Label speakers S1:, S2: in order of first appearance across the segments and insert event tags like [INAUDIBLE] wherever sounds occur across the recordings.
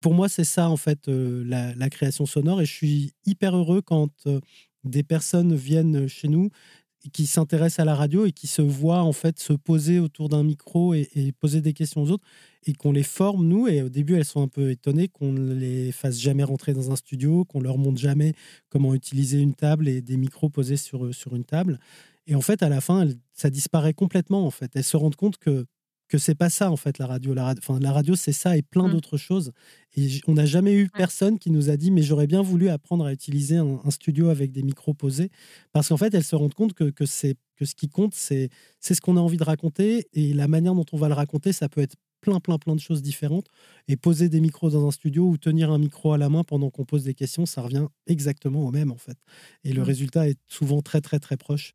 S1: pour moi, c'est ça, en fait, la, la, création sonore. Et je suis hyper heureux quand des personnes viennent chez nous qui s'intéressent à la radio et qui se voient en fait se poser autour d'un micro et, poser des questions aux autres et qu'on les forme nous et au début elles sont un peu étonnées qu'on ne les fasse jamais rentrer dans un studio qu'on leur montre jamais comment utiliser une table et des micros posés sur, sur une table et en fait à la fin ça disparaît complètement en fait elles se rendent compte que que c'est pas ça en fait la radio. La, radio, enfin, la radio c'est ça et plein mmh. d'autres choses. Et on n'a jamais eu personne qui nous a dit mais j'aurais bien voulu apprendre à utiliser un, studio avec des micros posés parce qu'en fait elles se rendent compte que, que c'est que ce qui compte c'est c'est ce qu'on a envie de raconter et la manière dont on va le raconter ça peut être plein plein plein de choses différentes et poser des micros dans un studio ou tenir un micro à la main pendant qu'on pose des questions ça revient exactement au même en fait et le mmh. résultat est souvent très très très proche.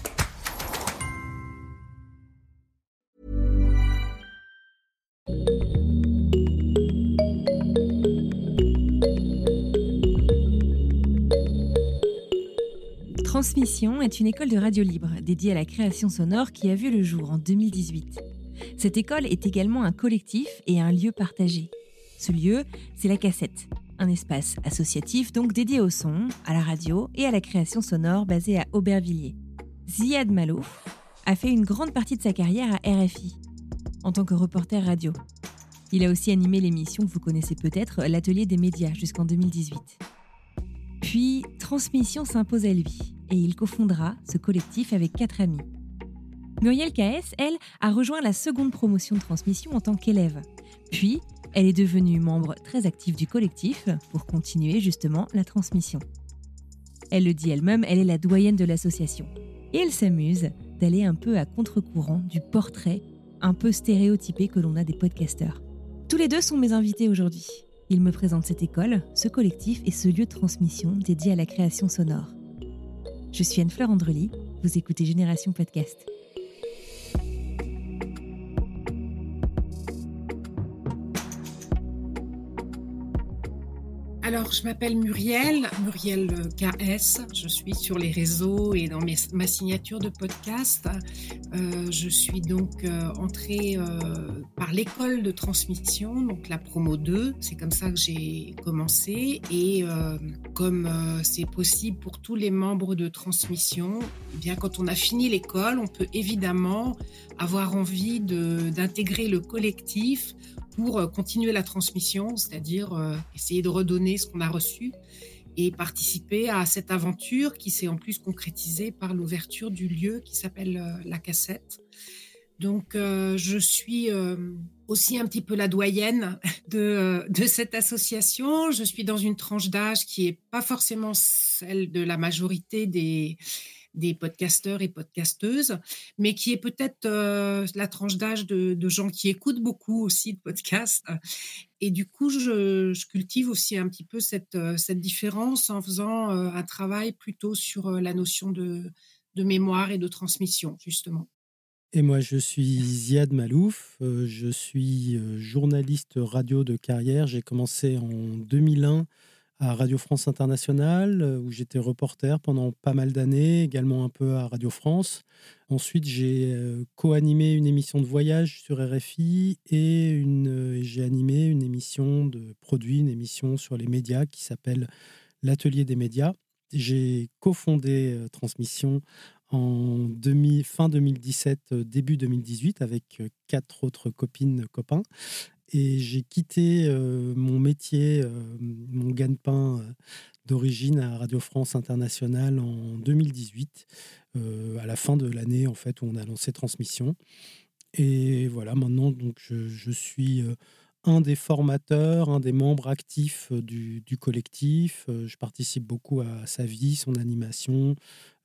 S2: Transmission est une école de radio libre dédiée à la création sonore qui a vu le jour en 2018. Cette école est également un collectif et un lieu partagé. Ce lieu, c'est la cassette, un espace associatif donc dédié au son, à la radio et à la création sonore basé à Aubervilliers. Ziad Malouf a fait une grande partie de sa carrière à RFI, en tant que reporter radio. Il a aussi animé l'émission que vous connaissez peut-être, l'Atelier des médias, jusqu'en 2018. Puis, Transmission s'impose à lui et il cofondera ce collectif avec quatre amis. Muriel KS, elle, a rejoint la seconde promotion de transmission en tant qu'élève. Puis, elle est devenue membre très active du collectif pour continuer justement la transmission. Elle le dit elle-même, elle est la doyenne de l'association. Et elle s'amuse d'aller un peu à contre-courant du portrait un peu stéréotypé que l'on a des podcasteurs. Tous les deux sont mes invités aujourd'hui. Ils me présentent cette école, ce collectif et ce lieu de transmission dédié à la création sonore. Je suis Anne-Fleur Andrely, vous écoutez Génération Podcast.
S3: Alors, je m'appelle Muriel, Muriel KS. Je suis sur les réseaux et dans ma signature de podcast. Euh, je suis donc euh, entrée euh, par l'école de transmission, donc la promo 2. C'est comme ça que j'ai commencé. Et comme c'est possible pour tous les membres de transmission, eh bien quand on a fini l'école, on peut évidemment avoir envie d'intégrer le collectif pour euh, continuer la transmission, c'est-à-dire euh, essayer de redonner ce qu'on a reçu et participer à cette aventure qui s'est en plus concrétisée par l'ouverture du lieu qui s'appelle euh, la cassette. Donc je suis aussi un petit peu la doyenne [LAUGHS] de, de cette association. Je suis dans une tranche d'âge qui n'est pas forcément celle de la majorité des, des podcasteurs et podcasteuses, mais qui est peut-être euh, la tranche d'âge de, gens qui écoutent beaucoup aussi de podcasts. Et du coup, je, cultive aussi un petit peu cette, euh, différence en faisant euh, un travail plutôt sur la notion de, de mémoire et de transmission, justement.
S1: Et moi, je suis Ziad Malouf, je suis journaliste radio de carrière. J'ai commencé en 2001 à Radio France Internationale, euh, où j'étais reporter pendant pas mal d'années, également un peu à Radio France. Ensuite, j'ai euh, co-animé une émission de voyage sur RFI et euh, j'ai animé une émission de produits, une émission sur les médias qui s'appelle L'Atelier des médias. J'ai cofondé Transmission en fin 2017, début 2018, avec quatre autres copines, copains. Et j'ai quitté mon métier, mon gagne-pain d'origine à Radio France Internationale en 2018, à la fin de l'année en fait où on a lancé Transmission. Et voilà, maintenant donc je, suis un des formateurs, un des membres actifs du, collectif. Je participe beaucoup à sa vie, son animation,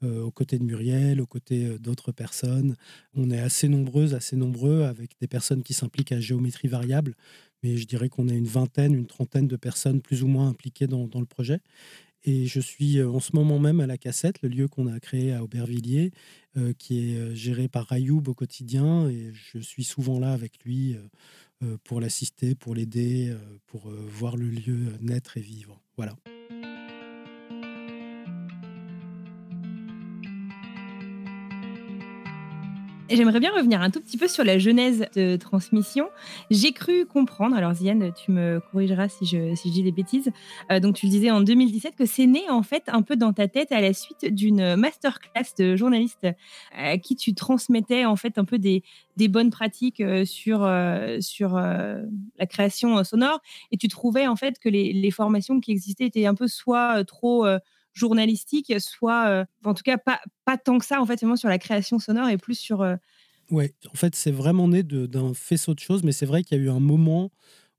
S1: aux côtés de Muriel, aux côtés d'autres personnes. On est assez nombreuses, assez nombreux, avec des personnes qui s'impliquent à géométrie variable. mais je dirais qu'on est une vingtaine, une trentaine de personnes plus ou moins impliquées dans, le projet. Et je suis en ce moment même à la cassette, le lieu qu'on a créé à Aubervilliers, qui est géré par Rayoub au quotidien. Et je suis souvent là avec lui pour l'assister, pour l'aider, pour voir le lieu naître et vivre. Voilà.
S2: J'aimerais bien revenir un tout petit peu sur la genèse de transmission. J'ai cru comprendre, alors Ziane, tu me corrigeras si je, dis des bêtises, euh, donc tu le disais en 2017 que c'est né en fait un peu dans ta tête à la suite d'une masterclass de journaliste euh, à qui tu transmettais en fait un peu des, bonnes pratiques euh, sur, sur la création sonore et tu trouvais en fait que les formations qui existaient étaient un peu soit trop journalistique, soit, euh, en tout cas, pas, pas tant que ça, en fait, sur la création sonore et plus sur. Euh,
S1: ouais, en fait, c'est vraiment né d'un faisceau de choses, mais c'est vrai qu'il y a eu un moment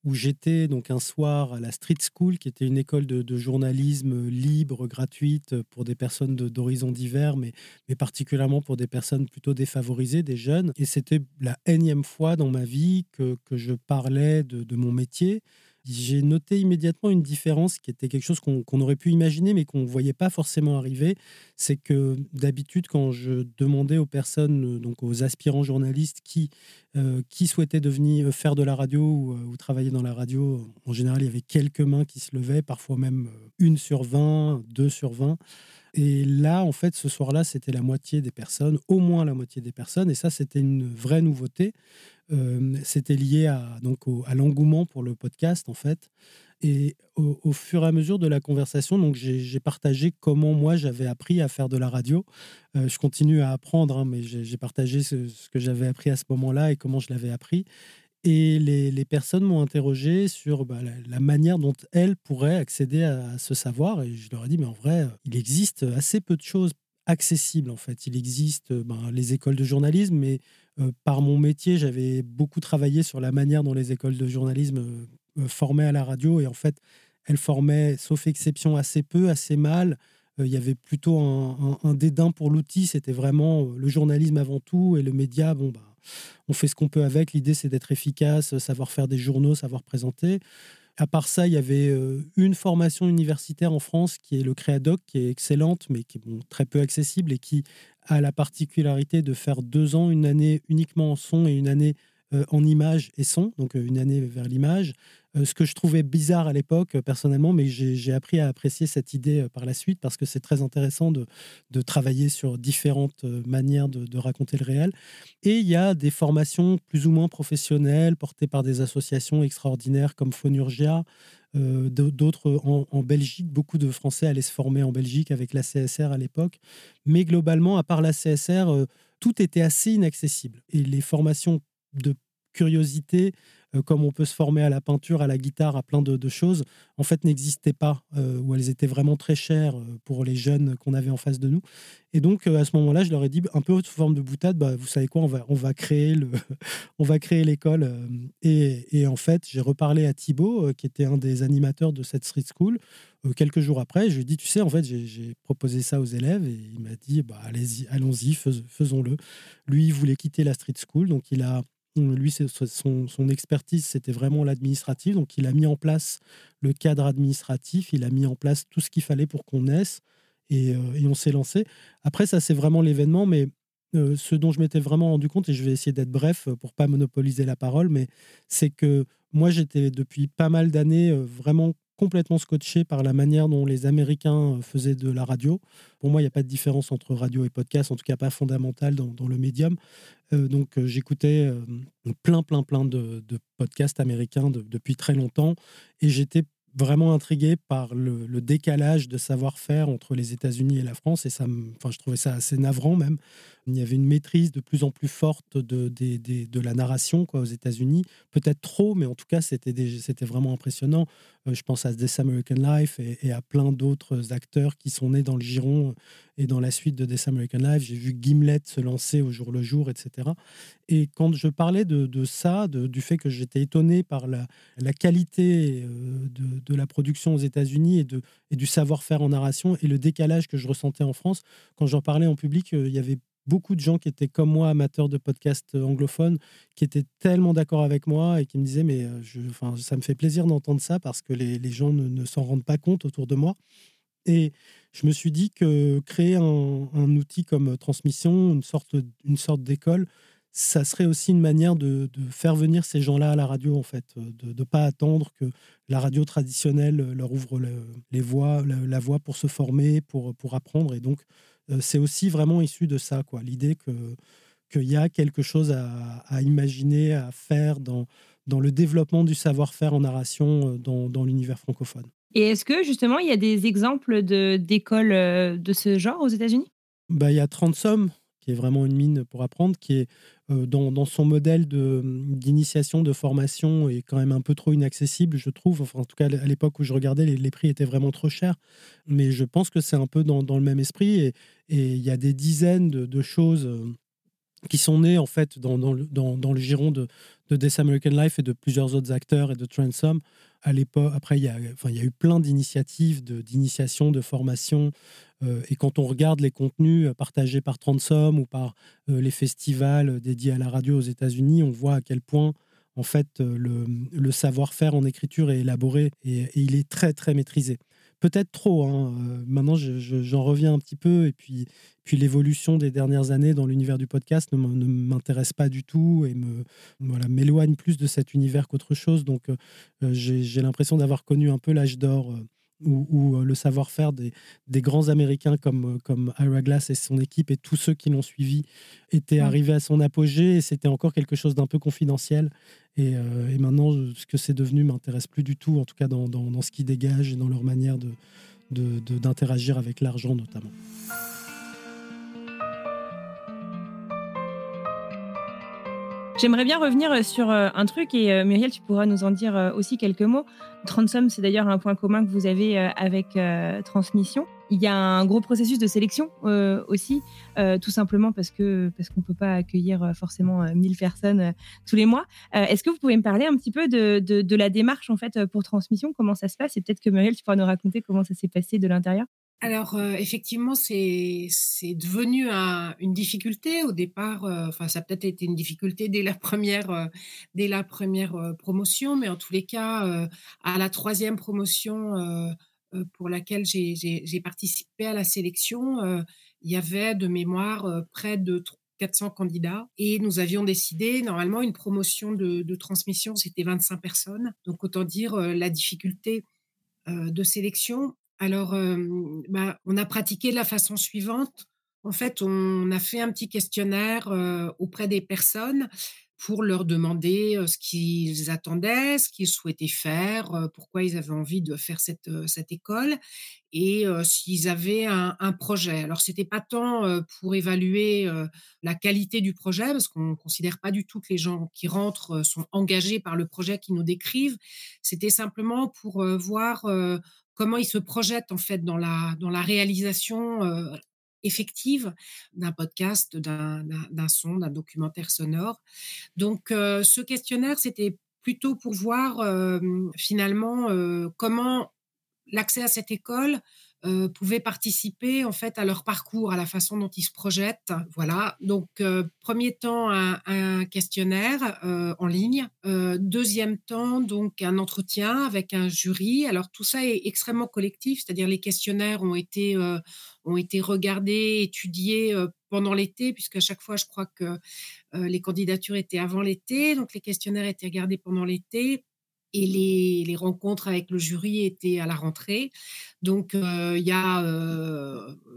S1: où j'étais donc un soir à la Street School, qui était une école de, journalisme libre, gratuite pour des personnes d'horizons divers, mais, mais particulièrement pour des personnes plutôt défavorisées, des jeunes. Et c'était la énième fois dans ma vie que, que je parlais de, de mon métier j'ai noté immédiatement une différence qui était quelque chose qu'on aurait pu imaginer, mais qu'on ne voyait pas forcément arriver. C'est que d'habitude, quand je demandais aux personnes, euh, donc aux aspirants journalistes qui, euh, souhaitaient devenir, euh, faire de la radio ou, travailler dans la radio, en général, il y avait quelques mains qui se levaient, parfois même une sur 20, deux sur 20. Et là, en fait, ce soir-là, c'était la moitié des personnes, au moins la moitié des personnes. Et ça, c'était une vraie nouveauté. Euh, c'était lié à, l'engouement pour le podcast, en fait. Et au, fur et à mesure de la conversation, donc j'ai partagé comment moi j'avais appris à faire de la radio. Euh, je continue à apprendre, hein, mais j'ai partagé ce, que j'avais appris à ce moment-là et comment je l'avais appris. Et les, personnes m'ont interrogé sur bah, la, manière dont elles pourraient accéder à, ce savoir. Et je leur ai dit, mais en vrai, il existe assez peu de choses accessibles, en fait. Il existe ben, les écoles de journalisme, mais euh, par mon métier, j'avais beaucoup travaillé sur la manière dont les écoles de journalisme euh, euh, formaient à la radio. Et en fait, elles formaient, sauf exception, assez peu, assez mal. Il y avait plutôt un, dédain pour l'outil. C'était vraiment le journalisme avant tout et le média. Bon, bah, on fait ce qu'on peut avec. L'idée, c'est d'être efficace, savoir faire des journaux, savoir présenter. À part ça, il y avait une formation universitaire en France qui est le Créadoc, qui est excellente, mais qui est très peu accessible et qui a la particularité de faire deux ans, une année uniquement en son et une année euh, en image et son, donc euh, une année vers l'image. Euh, ce que je trouvais bizarre à l'époque, personnellement, mais j'ai appris à apprécier cette idée par la suite parce que c'est très intéressant de, travailler sur différentes manières de, raconter le réel. Et il y a des formations plus ou moins professionnelles portées par des associations extraordinaires comme Phonurgia, euh, d'autres en, Belgique. Beaucoup de Français allaient se former en Belgique avec la CSR à l'époque. Mais globalement, à part la CSR, euh, tout était assez inaccessible. Et les formations de curiosité euh, comme on peut se former à la peinture, à la guitare, à plein de, choses, en fait n'existaient pas, euh, ou elles étaient vraiment très chères euh, pour les jeunes qu'on avait en face de nous. Et donc à ce moment-là, je leur ai dit, un peu sous forme de boutade, bah, vous savez quoi, on va, on va créer le, [LAUGHS] on va créer l'école. Et, en fait, j'ai reparlé à Thibaut, qui était un des animateurs de cette street school, quelques jours après. Je lui ai dit, tu sais, en fait, j'ai proposé ça aux élèves, et il m'a dit, bah, allez-y, allons-y, faisons-le. Lui, il voulait quitter la street school, donc il a lui, son, expertise, c'était vraiment l'administratif. Donc, il a mis en place le cadre administratif, il a mis en place tout ce qu'il fallait pour qu'on naisse et, euh, on s'est lancé. Après, ça, c'est vraiment l'événement, mais euh, ce dont je m'étais vraiment rendu compte, et je vais essayer d'être bref pour pas monopoliser la parole, mais c'est que moi, j'étais depuis pas mal d'années euh, vraiment complètement scotché par la manière dont les Américains faisaient de la radio. Pour moi, il n'y a pas de différence entre radio et podcast, en tout cas pas fondamentale dans, le médium. Euh, donc, euh, j'écoutais euh, plein, plein, plein de, podcasts américains depuis très longtemps et j'étais vraiment intrigué par le, décalage de savoir-faire entre les États-Unis et la France. Et ça, enfin, je trouvais ça assez navrant même. Il y avait une maîtrise de plus en plus forte de, la narration quoi, aux États-Unis. Peut-être trop, mais en tout cas, c'était vraiment impressionnant. Euh, je pense à This American Life et, à plein d'autres acteurs qui sont nés dans le giron et dans la suite de This American Life. J'ai vu Gimlet se lancer au jour le jour, etc. Et quand je parlais de, ça, du fait que j'étais étonné par la, qualité euh, de, la production aux États-Unis et, et du savoir-faire en narration et le décalage que je ressentais en France, quand j'en parlais en public, euh, il y avait beaucoup de gens qui étaient comme moi, amateurs de podcasts anglophones, qui étaient tellement d'accord avec moi et qui me disaient Mais je, ça me fait plaisir d'entendre ça parce que les, gens ne, s'en rendent pas compte autour de moi. Et je me suis dit que créer un, outil comme transmission, une sorte, une sorte d'école, ça serait aussi une manière de, faire venir ces gens-là à la radio, en fait, de ne pas attendre que la radio traditionnelle leur ouvre les voies, la, voie pour se former, pour, pour apprendre. Et donc, euh, c'est aussi vraiment issu de ça, quoi, l'idée que qu'il y a quelque chose à, imaginer, à faire dans, dans le développement du savoir-faire en narration euh, dans, dans l'univers francophone.
S2: Et est-ce que justement il y a des exemples d'écoles euh, de, ce genre aux États-Unis?
S1: Bah, Il y a Transom, qui est vraiment une mine pour apprendre, qui est dans, son modèle d'initiation, de, formation, est quand même un peu trop inaccessible, je trouve. Enfin, en tout cas, à l'époque où je regardais, les, prix étaient vraiment trop chers. Mais je pense que c'est un peu dans, le même esprit. Et il y a des dizaines de, choses qui sont nées, en fait, dans, dans, le giron de, de This American Life et de plusieurs autres acteurs et de Transom. À l'époque, après, il y, a, enfin, il y a eu plein d'initiatives d'initiation, de, formation, euh, et quand on regarde les contenus euh, partagés par Transom ou par euh, les festivals dédiés à la radio aux États-Unis, on voit à quel point en fait le, savoir-faire en écriture est élaboré et, il est très très maîtrisé. Peut-être trop. Hein, maintenant, j'en reviens un petit peu et puis, puis l'évolution des dernières années dans l'univers du podcast ne m'intéresse pas du tout et me voilà m'éloigne plus de cet univers qu'autre chose. Donc, j'ai l'impression d'avoir connu un peu l'âge d'or où, euh, le savoir-faire des, grands Américains comme, euh, comme Ira Glass et son équipe et tous ceux qui l'ont suivi était arrivé à son apogée et c'était encore quelque chose d'un peu confidentiel. Et, euh, maintenant, ce que c'est devenu m'intéresse plus du tout, en tout cas dans, dans, ce qui dégage et dans leur manière d'interagir de, de, avec l'argent notamment.
S2: J'aimerais bien revenir euh, sur euh, un truc et euh, Muriel, tu pourras nous en dire aussi quelques mots. Transom, c'est d'ailleurs un point commun que vous avez avec Transmission. Il y a un gros processus de sélection aussi, tout simplement parce que parce qu'on peut pas accueillir forcément 1000 personnes tous les mois. Est-ce que vous pouvez me parler un petit peu de, de, la démarche en fait pour Transmission, comment ça se passe? Et peut-être que Muriel, tu pourras nous raconter comment ça s'est passé de l'intérieur?
S3: Alors euh, effectivement, c'est devenu une difficulté au départ. Euh, enfin, ça a peut-être été une difficulté dès la première euh, dès la première promotion, mais en tous les cas, à la troisième promotion pour laquelle j'ai participé à la sélection, il y avait de mémoire près de 400 candidats et nous avions décidé normalement une promotion de, de transmission, c'était 25 personnes. Donc autant dire la difficulté de sélection alors, bah, on a pratiqué de la façon suivante. En fait, on a fait un petit questionnaire auprès des personnes pour leur demander ce qu'ils attendaient, ce qu'ils souhaitaient faire, pourquoi ils avaient envie de faire cette, école et s'ils avaient un, projet. Alors, c'était pas tant pour évaluer la qualité du projet, parce qu'on ne considère pas du tout que les gens qui rentrent sont engagés par le projet qu'ils nous décrivent. C'était simplement pour voir comment ils se projettent en fait dans la, dans la réalisation euh, effective d'un podcast, d'un son, d'un documentaire sonore. Donc euh, ce questionnaire, c'était plutôt pour voir euh, finalement comment l'accès à cette école euh, pouvaient participer en fait à leur parcours, à la façon dont ils se projettent. Voilà. Donc euh, premier temps un, questionnaire euh, en ligne. deuxième temps donc un entretien avec un jury. Alors tout ça est extrêmement collectif, c'est-à-dire les questionnaires ont été ont été regardés, étudiés pendant l'été, puisque à chaque fois, je crois que les candidatures étaient avant l'été, donc les questionnaires étaient regardés pendant l'été et les, rencontres avec le jury étaient à la rentrée. Donc, il y a,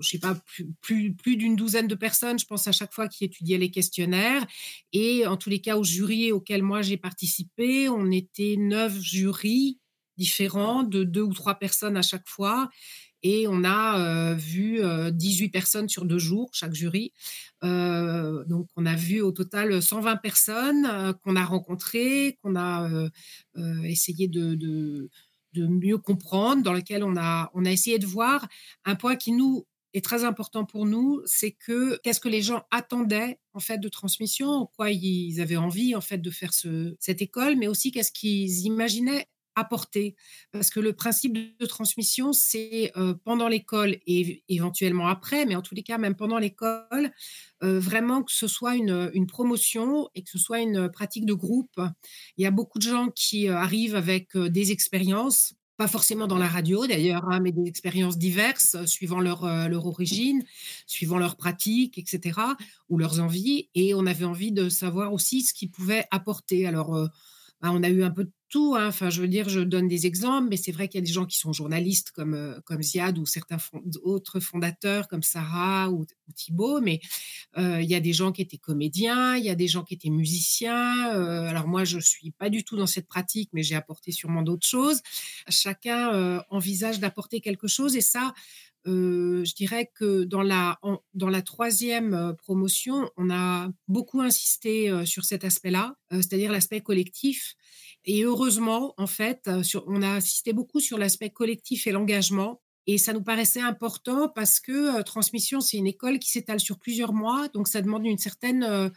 S3: je sais pas, plus, plus, d'une douzaine de personnes, je pense, à chaque fois qui étudiaient les questionnaires. Et en tous les cas, au jury auquel moi j'ai participé, on était neuf jurys différents de deux ou trois personnes à chaque fois et on a vu 18 personnes sur deux jours, chaque jury. donc, on a vu au total 120 personnes qu'on a rencontrées, qu'on a essayé de, mieux comprendre, dans lesquelles on a, essayé de voir un point qui nous est très important pour nous, c'est que qu'est-ce que les gens attendaient en fait de transmission, en quoi ils avaient envie en fait de faire ce, cette école, mais aussi qu'est-ce qu'ils imaginaient apporter. Parce que le principe de transmission, c'est pendant l'école et éventuellement après, mais en tous les cas, même pendant l'école, vraiment que ce soit une, promotion et que ce soit une pratique de groupe. Il y a beaucoup de gens qui arrivent avec des expériences pas forcément dans la radio d'ailleurs, hein, mais des expériences diverses suivant leur, leur origine, suivant leurs pratiques, etc., ou leurs envies. Et on avait envie de savoir aussi ce qu'ils pouvaient apporter. Alors, bah, on a eu un peu de tout. Hein. Enfin, je veux dire, je donne des exemples, mais c'est vrai qu'il y a des gens qui sont journalistes comme, euh, comme Ziad ou certains autres fondateurs comme Sarah ou, Thibault, mais euh, il y a des gens qui étaient comédiens, il y a des gens qui étaient musiciens. Euh, alors moi, je suis pas du tout dans cette pratique, mais j'ai apporté sûrement d'autres choses. Chacun envisage d'apporter quelque chose et ça, je dirais que dans la, dans la troisième promotion, on a beaucoup insisté sur cet aspect-là, c'est-à-dire l'aspect collectif. Et heureusement, en fait, on a insisté beaucoup sur l'aspect collectif et l'engagement. Et ça nous paraissait important parce que transmission, c'est une école qui s'étale sur plusieurs mois, donc ça demande une certaine,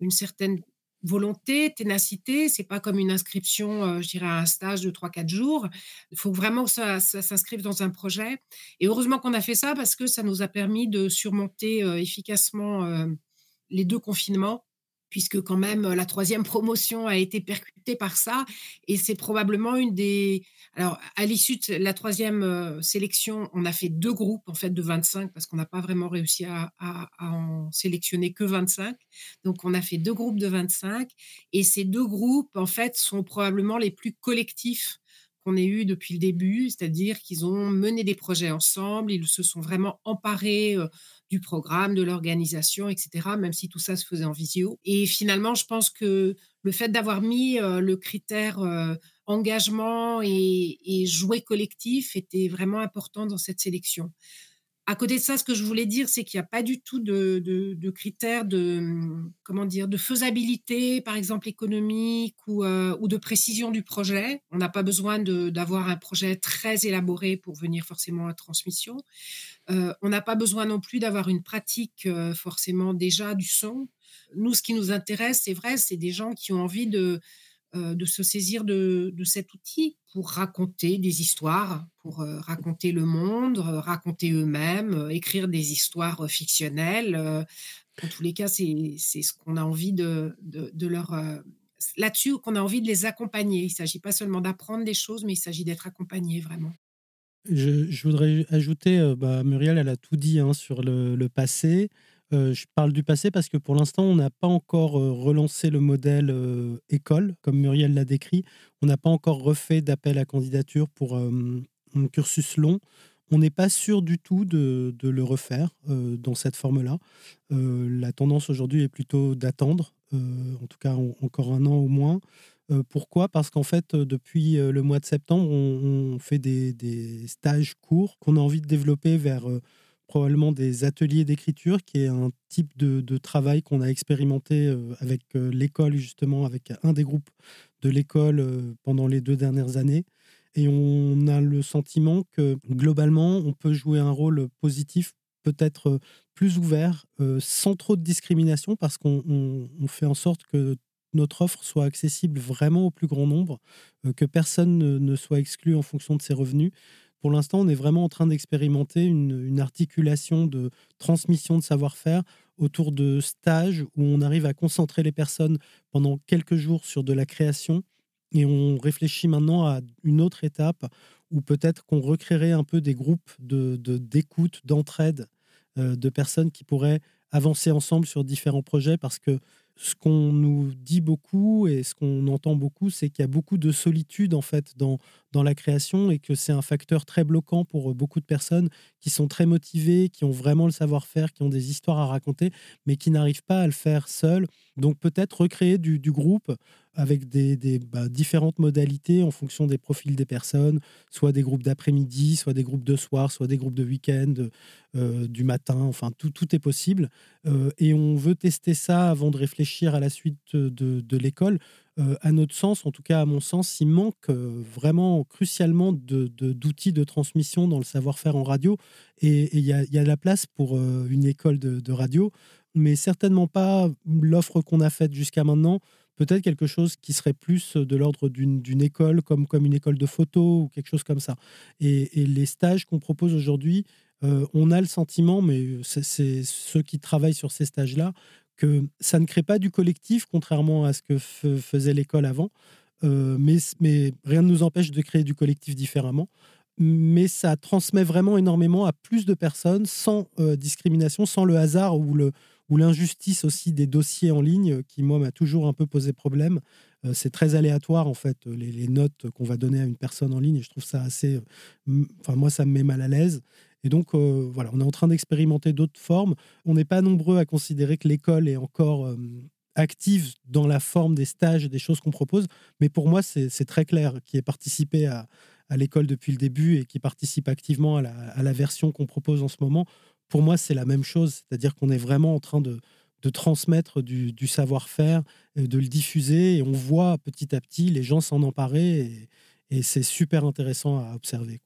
S3: une certaine volonté, ténacité. C'est pas comme une inscription, euh, je dirais, à un stage de 3-4 jours. Il faut vraiment que ça, s'inscrive dans un projet. Et heureusement qu'on a fait ça parce que ça nous a permis de surmonter euh, efficacement euh, les deux confinements puisque quand même la troisième promotion a été percutée par ça. Et c'est probablement une des... Alors, à l'issue de la troisième sélection, on a fait deux groupes, en fait, de 25, parce qu'on n'a pas vraiment réussi à, en sélectionner que 25. Donc, on a fait deux groupes de 25. Et ces deux groupes, en fait, sont probablement les plus collectifs qu'on ait eu depuis le début, c'est-à-dire qu'ils ont mené des projets ensemble, ils se sont vraiment emparés du programme, de l'organisation, etc., même si tout ça se faisait en visio. Et finalement, je pense que le fait d'avoir mis le critère engagement et, et jouer collectif était vraiment important dans cette sélection. À côté de ça, ce que je voulais dire, c'est qu'il n'y a pas du tout de, critères de, comment dire, de faisabilité, par exemple économique ou, euh, ou de précision du projet. On n'a pas besoin d'avoir un projet très élaboré pour venir forcément à transmission. Euh, on n'a pas besoin non plus d'avoir une pratique euh, forcément déjà du son. Nous, ce qui nous intéresse, c'est vrai, c'est des gens qui ont envie de, de se saisir de, cet outil pour raconter des histoires, pour euh, raconter le monde, euh, raconter eux-mêmes, écrire des histoires fictionnelles. en tous les cas, c'est ce qu'on a envie de, de, leur... Là-dessus, qu'on a envie de les accompagner. Il ne s'agit pas seulement d'apprendre des choses, mais il s'agit d'être accompagné vraiment.
S1: Je, voudrais ajouter, bah, Muriel, elle a tout dit hein, sur le passé. Euh, je parle du passé parce que pour l'instant, on n'a pas encore euh, relancé le modèle euh, école, comme Muriel l'a décrit. On n'a pas encore refait d'appel à candidature pour un cursus long. On n'est pas sûr du tout de, le refaire dans cette forme-là. la tendance aujourd'hui est plutôt d'attendre, en tout cas encore un an au moins. pourquoi? Parce qu'en fait, depuis le mois de septembre, on, fait des, des, stages courts qu'on a envie de développer vers probablement des ateliers d'écriture, qui est un type de, travail qu'on a expérimenté euh, avec euh, l'école, justement, avec un des groupes de l'école euh, pendant les deux dernières années. Et on a le sentiment que globalement, on peut jouer un rôle positif, peut-être plus ouvert, sans trop de discrimination, parce qu'on fait en sorte que notre offre soit accessible vraiment au plus grand nombre, que personne ne soit exclu en fonction de ses revenus pour l'instant, on est vraiment en train d'expérimenter une, articulation de transmission de savoir-faire autour de stages où on arrive à concentrer les personnes pendant quelques jours sur de la création. Et on réfléchit maintenant à une autre étape où peut-être qu'on recréerait un peu des groupes d'écoute, de, d'écoute, d'entraide euh, de personnes qui pourraient avancer ensemble sur différents projets parce que ce qu'on nous dit beaucoup et ce qu'on entend beaucoup, c'est qu'il y a beaucoup de solitude en fait dans, dans la création et que c'est un facteur très bloquant pour euh, beaucoup de personnes qui sont très motivées, qui ont vraiment le savoir-faire, qui ont des histoires à raconter, mais qui n'arrivent pas à le faire seules. Donc peut-être recréer du, groupe avec des, bah, différentes modalités en fonction des profils des personnes, soit des groupes d'après-midi, soit des groupes de soir, soit des groupes de week-end, euh, du matin, enfin tout, tout est possible. Euh, et on veut tester ça avant de réfléchir à la suite de l'école. Euh, à notre sens, en tout cas à mon sens, il manque euh, vraiment crucialement d'outils de, transmission dans le savoir-faire en radio. Et il y, a, la place pour euh, une école de, radio, mais certainement pas l'offre qu'on a faite jusqu'à maintenant peut-être quelque chose qui serait plus de l'ordre d'une école, comme, comme une école de photo ou quelque chose comme ça. Et, les stages qu'on propose aujourd'hui, on a le sentiment, mais c'est ceux qui travaillent sur ces stages-là, que ça ne crée pas du collectif, contrairement à ce que faisait l'école avant. Euh, mais, mais rien ne nous empêche de créer du collectif différemment. Mais ça transmet vraiment énormément à plus de personnes sans euh, discrimination, sans le hasard ou le, ou l'injustice aussi des dossiers en ligne qui, moi, m'a toujours un peu posé problème. Euh, c'est très aléatoire, en fait, les, notes qu'on va donner à une personne en ligne. Et je trouve ça assez. Enfin, moi, ça me met mal à l'aise. Et donc, euh, voilà, on est en train d'expérimenter d'autres formes. On n'est pas nombreux à considérer que l'école est encore euh, active dans la forme des stages, des choses qu'on propose. Mais pour moi, c'est très clair, qui est participé à, l'école depuis le début et qui participe activement à la, version qu'on propose en ce moment pour moi, c'est la même chose. C'est-à-dire qu'on est vraiment en train de, transmettre du, savoir-faire, euh, de le diffuser, et on voit petit à petit les gens s'en emparer, et, et c'est super intéressant à observer.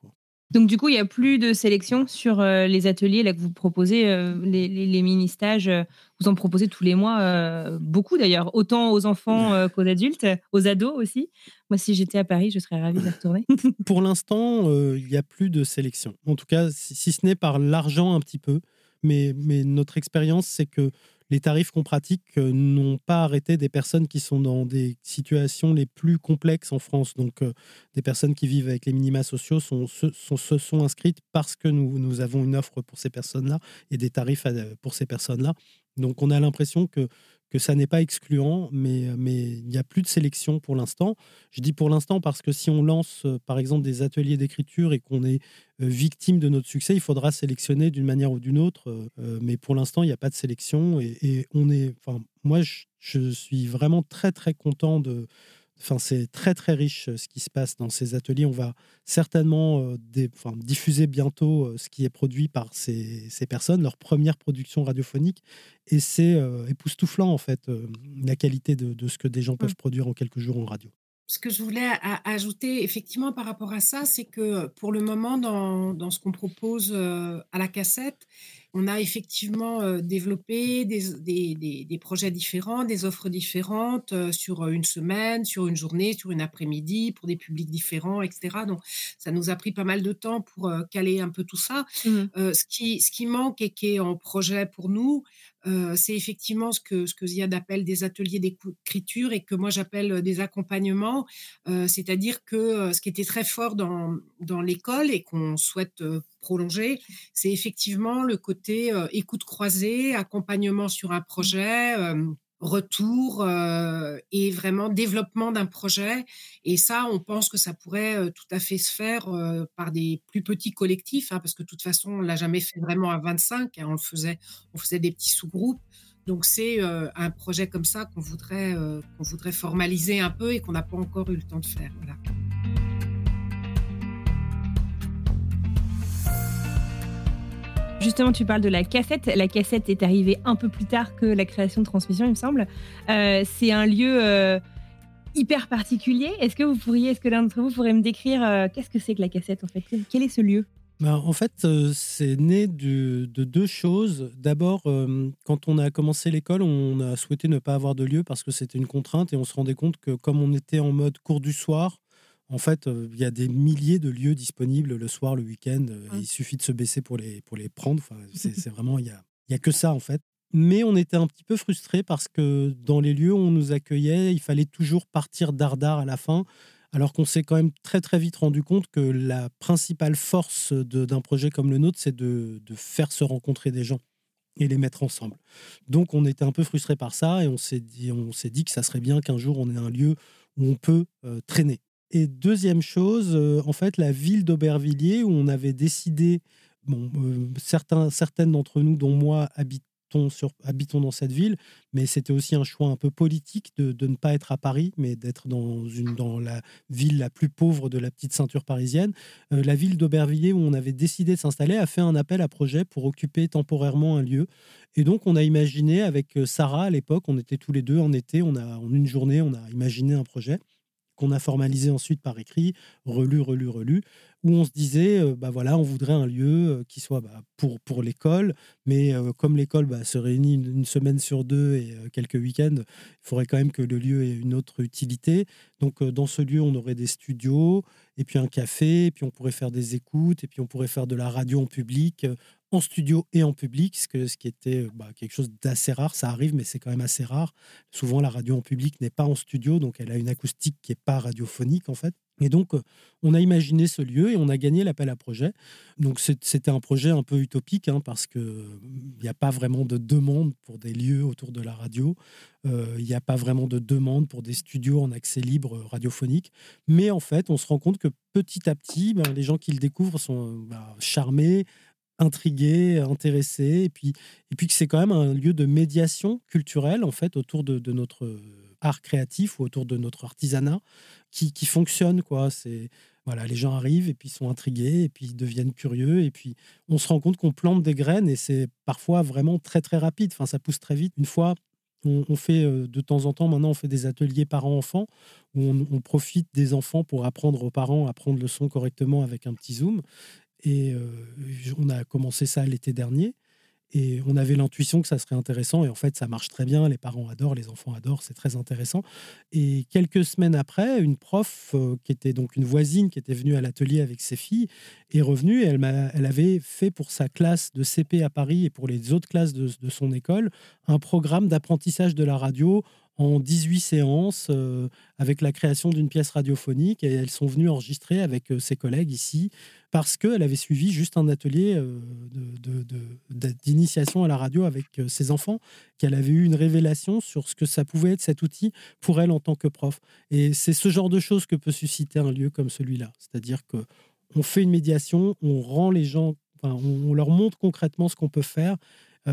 S2: Donc, du coup, il n'y a plus de sélection sur euh, les ateliers là, que vous proposez, euh, les, mini-stages. Euh, vous en proposez tous les mois, beaucoup d'ailleurs, autant aux enfants qu'aux adultes, aux ados aussi. Moi, si j'étais à Paris, je serais ravie de retourner. [LAUGHS]
S1: Pour l'instant, il n'y a plus de sélection. En tout cas, si, ce n'est par l'argent un petit peu. Mais, mais notre expérience, c'est que les tarifs qu'on pratique euh, n'ont pas arrêté des personnes qui sont dans des situations les plus complexes en France. Donc, euh, des personnes qui vivent avec les minima sociaux sont, se, sont, inscrites parce que nous, nous avons une offre pour ces personnes-là et des tarifs pour ces personnes-là. Donc, on a l'impression que que ça n'est pas excluant, mais, mais il n'y a plus de sélection pour l'instant. Je dis pour l'instant parce que si on lance, euh, par exemple, des ateliers d'écriture et qu'on est euh, victime de notre succès, il faudra sélectionner d'une manière ou d'une autre. Euh, mais pour l'instant, il n'y a pas de sélection et, on est. Moi, je, suis vraiment très très content de, Enfin, c'est très très riche euh, ce qui se passe dans ces ateliers. On va certainement euh, diffuser bientôt euh, ce qui est produit par ces, personnes, leur première production radiophonique. Et c'est époustouflant en fait la qualité de, ce que des gens peuvent mmh. produire en quelques jours en radio.
S3: Ce que je voulais ajouter effectivement par rapport à ça, c'est que pour le moment, dans, dans ce qu'on propose à la cassette, on a effectivement euh, développé des, projets différents, des offres différentes euh, sur euh, une semaine, sur une journée, sur une après-midi, pour des publics différents, etc. Donc, ça nous a pris pas mal de temps pour caler un peu tout ça. Mmh ce, qui, ce qui manque et qui est en projet pour nous, c'est effectivement ce que, ce que Ziad appelle des ateliers d'écriture et que moi j'appelle des accompagnements. C'est-à-dire que ce qui était très fort dans, dans l'école et qu'on souhaite prolonger, c'est effectivement le côté écoute croisée, accompagnement sur un projet retour et vraiment développement d'un projet. Et ça, on pense que ça pourrait tout à fait se faire par des plus petits collectifs, hein, parce que de toute façon, on l'a jamais fait vraiment à 25. Hein, on faisait, on faisait des petits sous-groupes. Donc c'est un projet comme ça qu'on voudrait, voudrait formaliser un peu et qu'on n'a pas encore eu le temps de faire. Voilà.
S2: Justement, tu parles de la cassette. La cassette est arrivée un peu plus tard que la création de transmission, il me semble. Euh, c'est un lieu euh, hyper particulier. Est-ce que vous pourriez, est-ce que l'un d'entre vous pourrait me décrire euh, qu'est-ce que c'est que la cassette en fait? Quel est ce lieu?
S1: Ben, en fait, c'est né de, deux choses. D'abord, quand on a commencé l'école, on a souhaité ne pas avoir de lieu parce que c'était une contrainte et on se rendait compte que comme on était en mode cours du soir, en fait, euh, il y a des milliers de lieux disponibles le soir, le week-end. Euh, il suffit de se baisser pour les, pour les prendre. Enfin, c'est [LAUGHS] vraiment, il n'y a, y a que ça, en fait. Mais on était un petit peu frustrés parce que dans les lieux où on nous accueillait, il fallait toujours partir dardard à la fin, alors qu'on s'est quand même très très vite rendu compte que la principale force d'un projet comme le nôtre, c'est de, de, faire se rencontrer des gens et les mettre ensemble. Donc on était un peu frustrés par ça et on s'est dit, on s'est dit que ça serait bien qu'un jour on ait un lieu où on peut euh, traîner. Et deuxième chose, euh, en fait, la ville d'Aubervilliers, où on avait décidé, euh, certains, certaines d'entre nous, dont moi, habitons, habitons dans cette ville, mais c'était aussi un choix un peu politique de, de ne pas être à Paris, mais d'être dans, une, dans la ville la plus pauvre de la petite ceinture parisienne. Euh, la ville d'Aubervilliers, où on avait décidé de s'installer, a fait un appel à projet pour occuper temporairement un lieu. Et donc, on a imaginé avec Sarah à l'époque, on était tous les deux en été, on a, en une journée, on a imaginé un projet qu'on a formalisé ensuite par écrit, relu, relu, relu, où on se disait, euh, bah voilà, on voudrait un lieu euh, qui soit bah, pour, pour l'école, mais euh, comme l'école bah, se réunit une, semaine sur deux et quelques week-ends, il faudrait quand même que le lieu ait une autre utilité. Donc dans ce lieu, on aurait des studios, et puis un café, et puis on pourrait faire des écoutes, et puis on pourrait faire de la radio en public, en studio et en public, ce, que, ce qui était bah, quelque chose d'assez rare. Ça arrive, mais c'est quand même assez rare. Souvent, la radio en public n'est pas en studio, donc elle a une acoustique qui n'est pas radiophonique en fait. Et donc, euh, on a imaginé ce lieu et on a gagné l'appel à projet. Donc, c'était un projet un peu utopique hein, parce qu'il n'y a pas vraiment de demande pour des lieux autour de la radio. Euh, il n'y a pas vraiment de demande pour des studios en accès libre radiophonique. Mais en fait, on se rend compte que petit à petit, ben, les gens qui le découvrent sont ben, charmés, intrigués, intéressés. Et puis, et puis que c'est quand même un lieu de médiation culturelle en fait autour de, notre art créatif ou autour de notre artisanat qui, qui fonctionne. Quoi. C'est, voilà, les gens arrivent et puis sont intrigués et puis ils deviennent curieux et puis on se rend compte qu'on plante des graines et c'est parfois vraiment très très rapide. Enfin, ça pousse très vite. Une fois, on, fait euh, de temps en temps, maintenant on fait des ateliers parents-enfants où on, profite des enfants pour apprendre aux parents à prendre le son correctement avec un petit zoom. Et euh, on a commencé ça l'été dernier. Et on avait l'intuition que ça serait intéressant. Et en fait, ça marche très bien. Les parents adorent, les enfants adorent. C'est très intéressant. Et quelques semaines après, une prof, euh, qui était donc une voisine, qui était venue à l'atelier avec ses filles, est revenue. Et elle, elle avait fait pour sa classe de CP à Paris et pour les autres classes de, de son école un programme d'apprentissage de la radio en 18 séances euh, avec la création d'une pièce radiophonique et elles sont venues enregistrer avec euh, ses collègues ici parce qu'elle avait suivi juste un atelier euh, d'initiation à la radio avec ses enfants, qu'elle avait eu une révélation sur ce que ça pouvait être cet outil pour elle en tant que prof. Et c'est ce genre de choses que peut susciter un lieu comme celui-là. C'est-à-dire que on fait une médiation, on rend les gens, on leur montre concrètement ce qu'on peut faire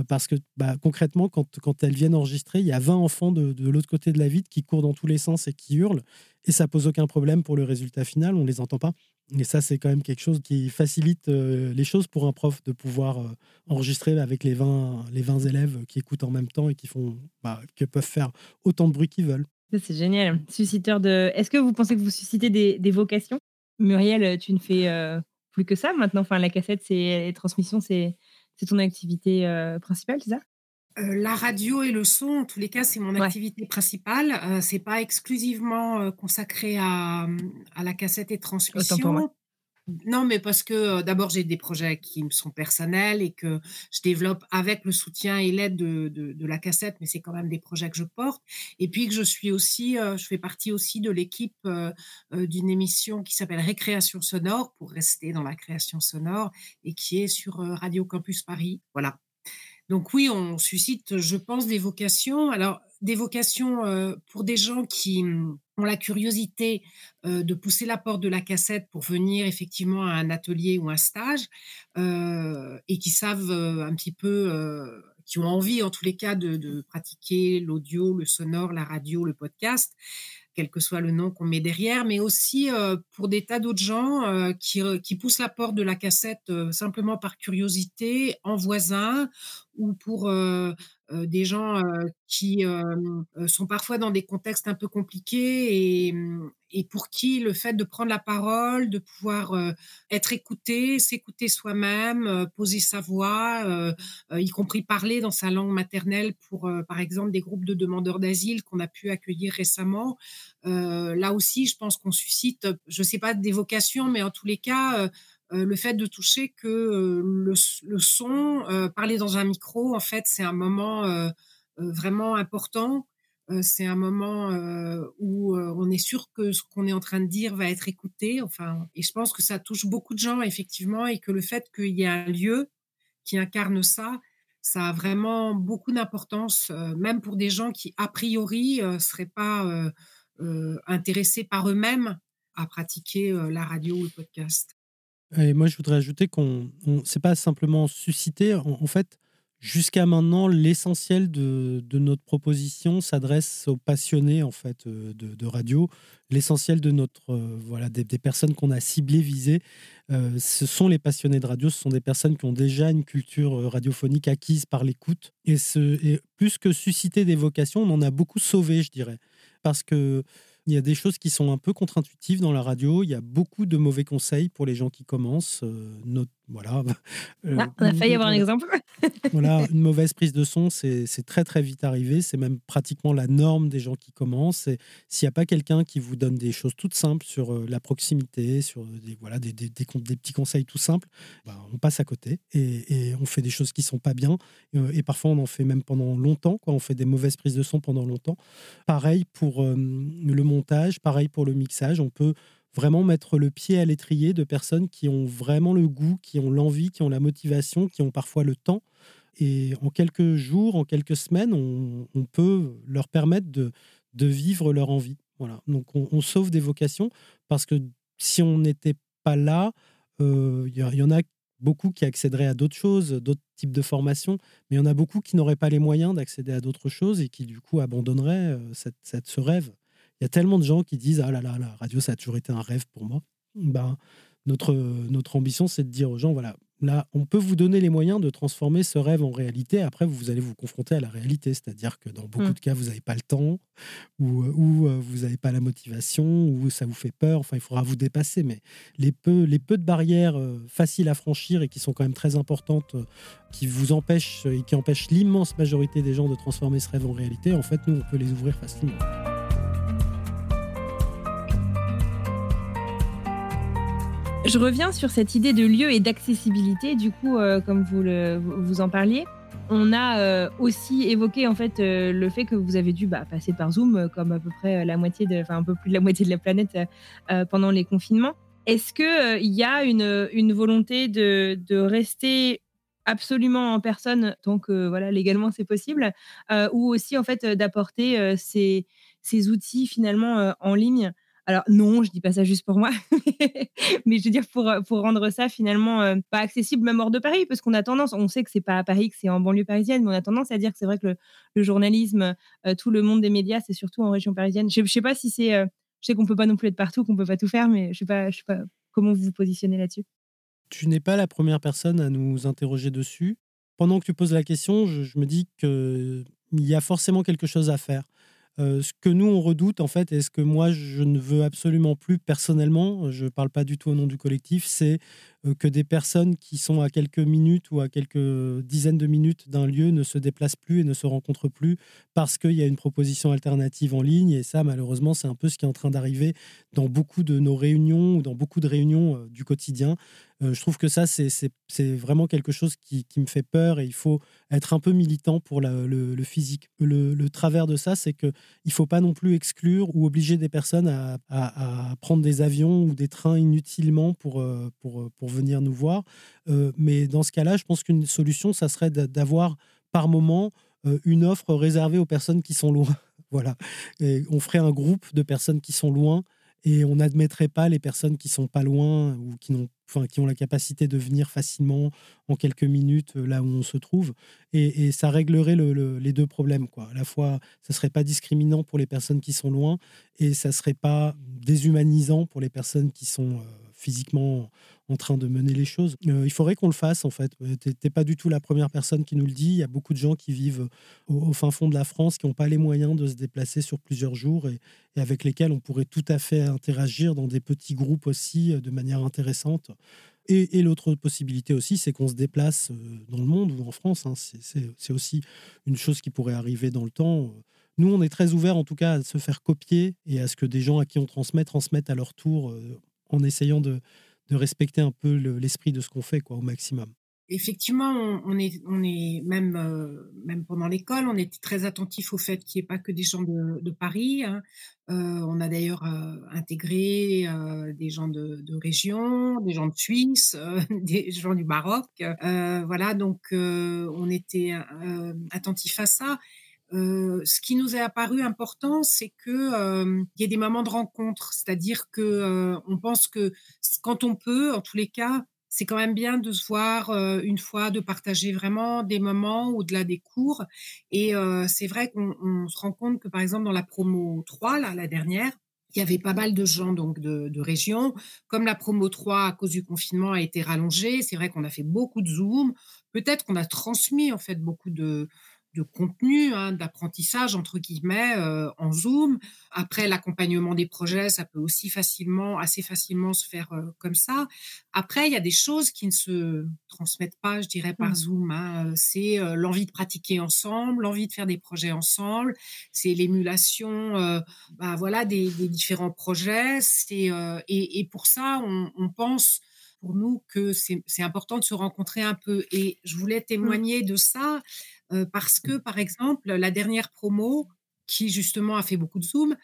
S1: parce que bah, concrètement, quand, elles viennent enregistrer, il y a 20 enfants de, l'autre côté de la vitre qui courent dans tous les sens et qui hurlent, et ça pose aucun problème pour le résultat final, on ne les entend pas. Et ça, c'est quand même quelque chose qui facilite euh, les choses pour un prof de pouvoir euh, enregistrer avec les 20, les 20 élèves qui écoutent en même temps et qui, bah, peuvent faire autant de bruit qu'ils veulent.
S2: C'est génial. Susciteur de. Est-ce que vous pensez que vous suscitez des, des vocations? Muriel, tu ne fais plus que ça maintenant. Enfin, la cassette, c'est les transmissions, c'est c'est ton activité euh, principale, c'est ça?
S3: Euh, la radio et le son, en tous les cas, c'est mon activité principale. Euh, c'est pas exclusivement euh, consacré à, à, la cassette et transmission. Non, mais parce que d'abord, j'ai des projets qui me sont personnels et que je développe avec le soutien et l'aide de, de, la cassette, mais c'est quand même des projets que je porte. Et puis que je suis aussi, je fais partie aussi de l'équipe d'une émission qui s'appelle Récréation sonore, pour rester dans la création sonore, et qui est sur Radio Campus Paris. Voilà. Donc oui, on suscite, je pense, des vocations. Alors, des vocations pour des gens qui ont la curiosité euh, de pousser la porte de la cassette pour venir effectivement à un atelier ou un stage euh, et qui savent euh, un petit peu, euh, qui ont envie en tous les cas de, pratiquer l'audio, le sonore, la radio, le podcast quel que soit le nom qu'on met derrière, mais aussi euh, pour des tas d'autres gens euh, qui, qui, poussent la porte de la cassette euh, simplement par curiosité, en voisin, ou pour des gens qui sont parfois dans des contextes un peu compliqués et, et pour qui le fait de prendre la parole, de pouvoir être écouté, s'écouter soi-même, poser sa voix, y compris parler dans sa langue maternelle pour, par exemple, des groupes de demandeurs d'asile qu'on a pu accueillir récemment. là aussi, je pense qu'on suscite, je ne sais pas des vocations, mais en tous les cas, le fait de toucher que le, le, son, parler dans un micro, en fait, c'est un moment vraiment important c'est un moment où on est sûr que ce qu'on est en train de dire va être écouté. Enfin, et je pense que ça touche beaucoup de gens effectivement, et que le fait qu'il y ait un lieu qui incarne ça, ça a vraiment beaucoup d'importance, même pour des gens qui a priori ne seraient pas intéressés par eux-mêmes à pratiquer la radio ou le podcast.
S1: Et moi, je voudrais ajouter qu'on, c'est pas simplement susciter. en fait, Jusqu'à maintenant, l'essentiel de, notre proposition s'adresse aux passionnés en fait euh, de, radio. L'essentiel de notre euh, voilà des, personnes qu'on a ciblées, visées, euh, ce sont les passionnés de radio. Ce sont des personnes qui ont déjà une culture radiophonique acquise par l'écoute. Et, et plus que susciter des vocations, on en a beaucoup sauvé, je dirais, parce que Il y a des choses qui sont un peu contre-intuitives dans la radio. Il y a beaucoup de mauvais conseils pour les gens qui commencent. Euh, voilà. [LAUGHS]
S2: Euh, ah, on a failli avoir un [LAUGHS] exemple. [LAUGHS]
S1: voilà, une mauvaise prise de son, c'est très très vite arrivé. C'est même pratiquement la norme des gens qui commencent. S'il n'y a pas quelqu'un qui vous donne des choses toutes simples sur euh, la proximité, sur des, voilà, des, des, des, petits conseils tout simples, bah, on passe à côté et, et, on fait des choses qui sont pas bien. Et, parfois, on en fait même pendant longtemps. Quoi. On fait des mauvaises prises de son pendant longtemps. Pareil pour le montage, pareil pour le mixage. On peut vraiment mettre le pied à l'étrier de personnes qui ont vraiment le goût, qui ont l'envie, qui ont la motivation, qui ont parfois le temps. Et en quelques jours, en quelques semaines, on, peut leur permettre de, vivre leur envie. Voilà. Donc on, sauve des vocations parce que si on n'était pas là, euh, il y, en a beaucoup qui accéderaient à d'autres choses, d'autres types de formations, mais il y en a beaucoup qui n'auraient pas les moyens d'accéder à d'autres choses et qui du coup abandonneraient euh, cette, ce rêve. Il y a tellement de gens qui disent Ah là là, la radio, ça a toujours été un rêve pour moi. Ben, notre, notre ambition, c'est de dire aux gens Voilà, là, on peut vous donner les moyens de transformer ce rêve en réalité. Après, vous allez vous confronter à la réalité. C'est-à-dire que dans beaucoup mmh. de cas, vous n'avez pas le temps, ou, ou euh, vous n'avez pas la motivation, ou ça vous fait peur. Enfin, il faudra vous dépasser. Mais les peu, les peu de barrières euh, faciles à franchir et qui sont quand même très importantes, euh, qui vous empêchent et qui empêchent l'immense majorité des gens de transformer ce rêve en réalité, en fait, nous, on peut les ouvrir facilement.
S2: Je reviens sur cette idée de lieu et d'accessibilité. Du coup, euh, comme vous, vous en parliez, on a euh, aussi évoqué en fait euh, le fait que vous avez dû bah, passer par Zoom, comme à peu près la moitié, enfin un peu plus de la moitié de la planète pendant les confinements. Est-ce que il y a une, volonté de, de, rester absolument en personne tant que voilà légalement c'est possible, ou aussi en fait d'apporter ces, ces outils finalement en ligne alors non, je dis pas ça juste pour moi, [LAUGHS] mais je veux dire pour, pour rendre ça finalement euh, pas accessible même hors de Paris, parce qu'on a tendance, on sait que c'est pas à Paris, que c'est en banlieue parisienne, mais on a tendance à dire que c'est vrai que le, journalisme, euh, tout le monde des médias, c'est surtout en région parisienne. Je, ne sais pas si c'est, euh, je sais qu'on peut pas non plus être partout, qu'on peut pas tout faire, mais je sais pas, je sais pas comment vous vous positionnez là-dessus.
S1: Tu n'es pas la première personne à nous interroger dessus. Pendant que tu poses la question, je, je me dis qu'il y a forcément quelque chose à faire. Ce que nous, on redoute, en fait, et ce que moi, je ne veux absolument plus personnellement, je ne parle pas du tout au nom du collectif, c'est que des personnes qui sont à quelques minutes ou à quelques dizaines de minutes d'un lieu ne se déplacent plus et ne se rencontrent plus parce qu'il y a une proposition alternative en ligne. Et ça, malheureusement, c'est un peu ce qui est en train d'arriver dans beaucoup de nos réunions ou dans beaucoup de réunions euh, du quotidien. Euh, je trouve que ça, c'est vraiment quelque chose qui, me fait peur et il faut être un peu militant pour le, physique. Le, travers de ça, c'est qu'il ne faut pas non plus exclure ou obliger des personnes à, prendre des avions ou des trains inutilement pour, pour, pour venir nous voir. Euh, mais dans ce cas-là, je pense qu'une solution, ça serait d'avoir par moment euh, une offre réservée aux personnes qui sont loin. [LAUGHS] voilà. On ferait un groupe de personnes qui sont loin et on n'admettrait pas les personnes qui sont pas loin ou qui n'ont enfin, qui ont la capacité de venir facilement en quelques minutes euh, là où on se trouve. Et, ça réglerait les deux problèmes. Quoi. À la fois, ça serait pas discriminant pour les personnes qui sont loin et ça serait pas déshumanisant pour les personnes qui sont physiquement en train de mener les choses. Euh, il faudrait qu'on le fasse, en fait. Euh, tu n'es pas du tout la première personne qui nous le dit. Il y a beaucoup de gens qui vivent au, fin fond de la France, qui n'ont pas les moyens de se déplacer sur plusieurs jours et, avec lesquels on pourrait tout à fait interagir dans des petits groupes aussi euh, de manière intéressante. Et, l'autre possibilité aussi, c'est qu'on se déplace dans le monde ou en France. Hein. C'est aussi une chose qui pourrait arriver dans le temps. Nous, on est très ouverts en tout cas à se faire copier et à ce que des gens à qui on transmet transmettent à leur tour en essayant de, de respecter un peu l'esprit de ce qu'on fait quoi, au maximum.
S3: Effectivement, on, est, on est même, euh, même pendant l'école, on était très attentif au fait qu'il n'y ait pas que des gens de, Paris. Hein. Euh, on a d'ailleurs euh, intégré des gens de, de, région, des gens de Suisse, [LAUGHS] des gens du Maroc. voilà, donc on était attentif à ça. Euh, ce qui nous est apparu important, c'est que euh, il y ait des moments de rencontre, c'est-à-dire que euh, on pense que quand on peut, en tous les cas, c'est quand même bien de se voir une fois, de partager vraiment des moments au-delà des cours. Et c'est vrai qu'on se rend compte que par exemple dans la promo 3, là, la dernière, il y avait pas mal de gens donc de, de régions. Comme la promo 3 à cause du confinement a été rallongée, c'est vrai qu'on a fait beaucoup de Zoom. Peut-être qu'on a transmis en fait beaucoup de de contenu, hein, d'apprentissage entre guillemets euh, en Zoom. Après l'accompagnement des projets, ça peut aussi facilement, assez facilement se faire euh, comme ça. Après, il y a des choses qui ne se transmettent pas, je dirais, par mmh. Zoom. Hein. C'est euh, l'envie de pratiquer ensemble, l'envie de faire des projets ensemble, c'est l'émulation, bah, voilà, des, différents projets. C'est et, et, pour ça, on, on pense pour nous que c'est important de se rencontrer un peu. Et je voulais mmh. témoigner de ça euh, parce que, par exemple, la dernière promo, qui justement a fait beaucoup de Zoom,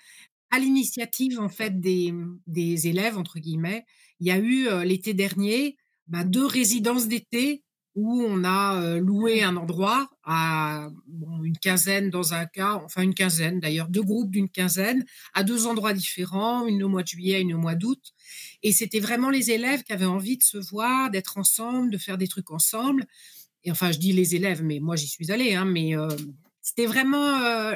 S3: à l'initiative en fait des, des, élèves, entre guillemets, il y a eu euh, l'été dernier bah, deux résidences d'été où on a loué un endroit à une quinzaine dans un cas, enfin une quinzaine d'ailleurs, deux groupes d'une quinzaine, à deux endroits différents, une au mois de juillet, une au mois d'août. Et c'était vraiment les élèves qui avaient envie de se voir, d'être ensemble, de faire des trucs ensemble. Et enfin, je dis les élèves, mais moi j'y suis allée, hein, mais c'était vraiment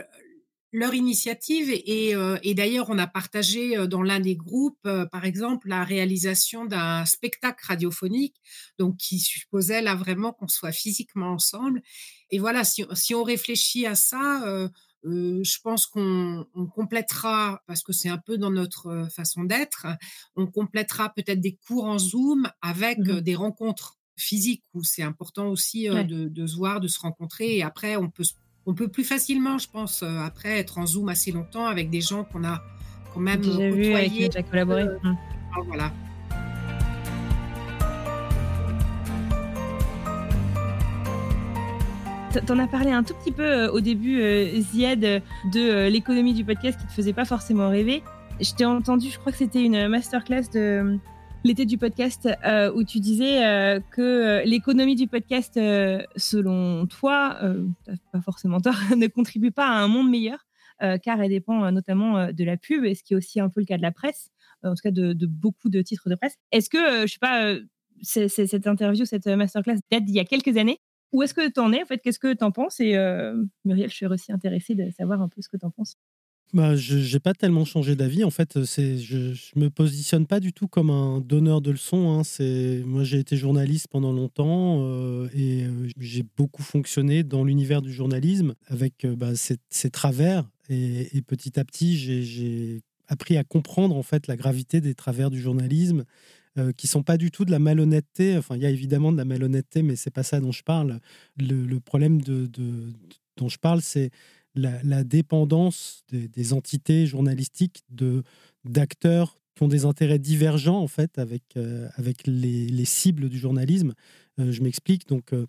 S3: leur initiative. Euh, et, d'ailleurs, on a partagé euh, dans l'un des groupes, euh, par exemple, la réalisation d'un spectacle radiophonique, donc qui supposait là vraiment qu'on soit physiquement ensemble. Et voilà, si, on réfléchit à ça, je pense qu'on complétera, parce que c'est un peu dans notre façon d'être, on complétera peut-être des cours en Zoom avec mmh des rencontres physiques où c'est important aussi de, de, se voir, de se rencontrer. Et après, on peut on peut plus facilement, je pense, euh, après être en Zoom assez longtemps avec des gens qu'on a quand même
S2: déjà vu, avec qui on a collaboré. Euh,
S3: mmh. Voilà.
S2: T'en as parlé un tout petit peu euh, au début, Ziad, de l'économie du podcast qui te faisait pas forcément rêver. Je t'ai entendu, je crois que c'était une masterclass de l'été du podcast euh, où tu disais euh, que euh, l'économie du podcast, selon toi, pas forcément tort, [LAUGHS] ne contribue pas à un monde meilleur, car elle dépend notamment de la pub, et ce qui est aussi un peu le cas de la presse, en tout cas de, beaucoup de titres de presse. Est-ce que, je sais pas, cette interview, cette masterclass date d'il y a quelques années où est-ce que tu en es en fait Qu'est-ce que tu en penses Et Muriel, je suis aussi intéressée de savoir un peu ce que tu en penses.
S1: Bah, je n'ai pas tellement changé d'avis. En fait, c'est, je ne me positionne pas du tout comme un donneur de leçons. Hein. Moi, j'ai été journaliste pendant longtemps euh, et euh, j'ai beaucoup fonctionné dans l'univers du journalisme avec euh, bah, ses, travers. Et, petit à petit, j'ai, appris à comprendre en fait la gravité des travers du journalisme, qui sont pas du tout de la malhonnêteté. Enfin, il y a évidemment de la malhonnêteté, mais c'est pas ça dont je parle. Le, problème de, dont je parle, c'est la, dépendance des, entités journalistiques de d'acteurs qui ont des intérêts divergents en fait avec, euh, avec les, cibles du journalisme. Euh, je m'explique. Donc, euh,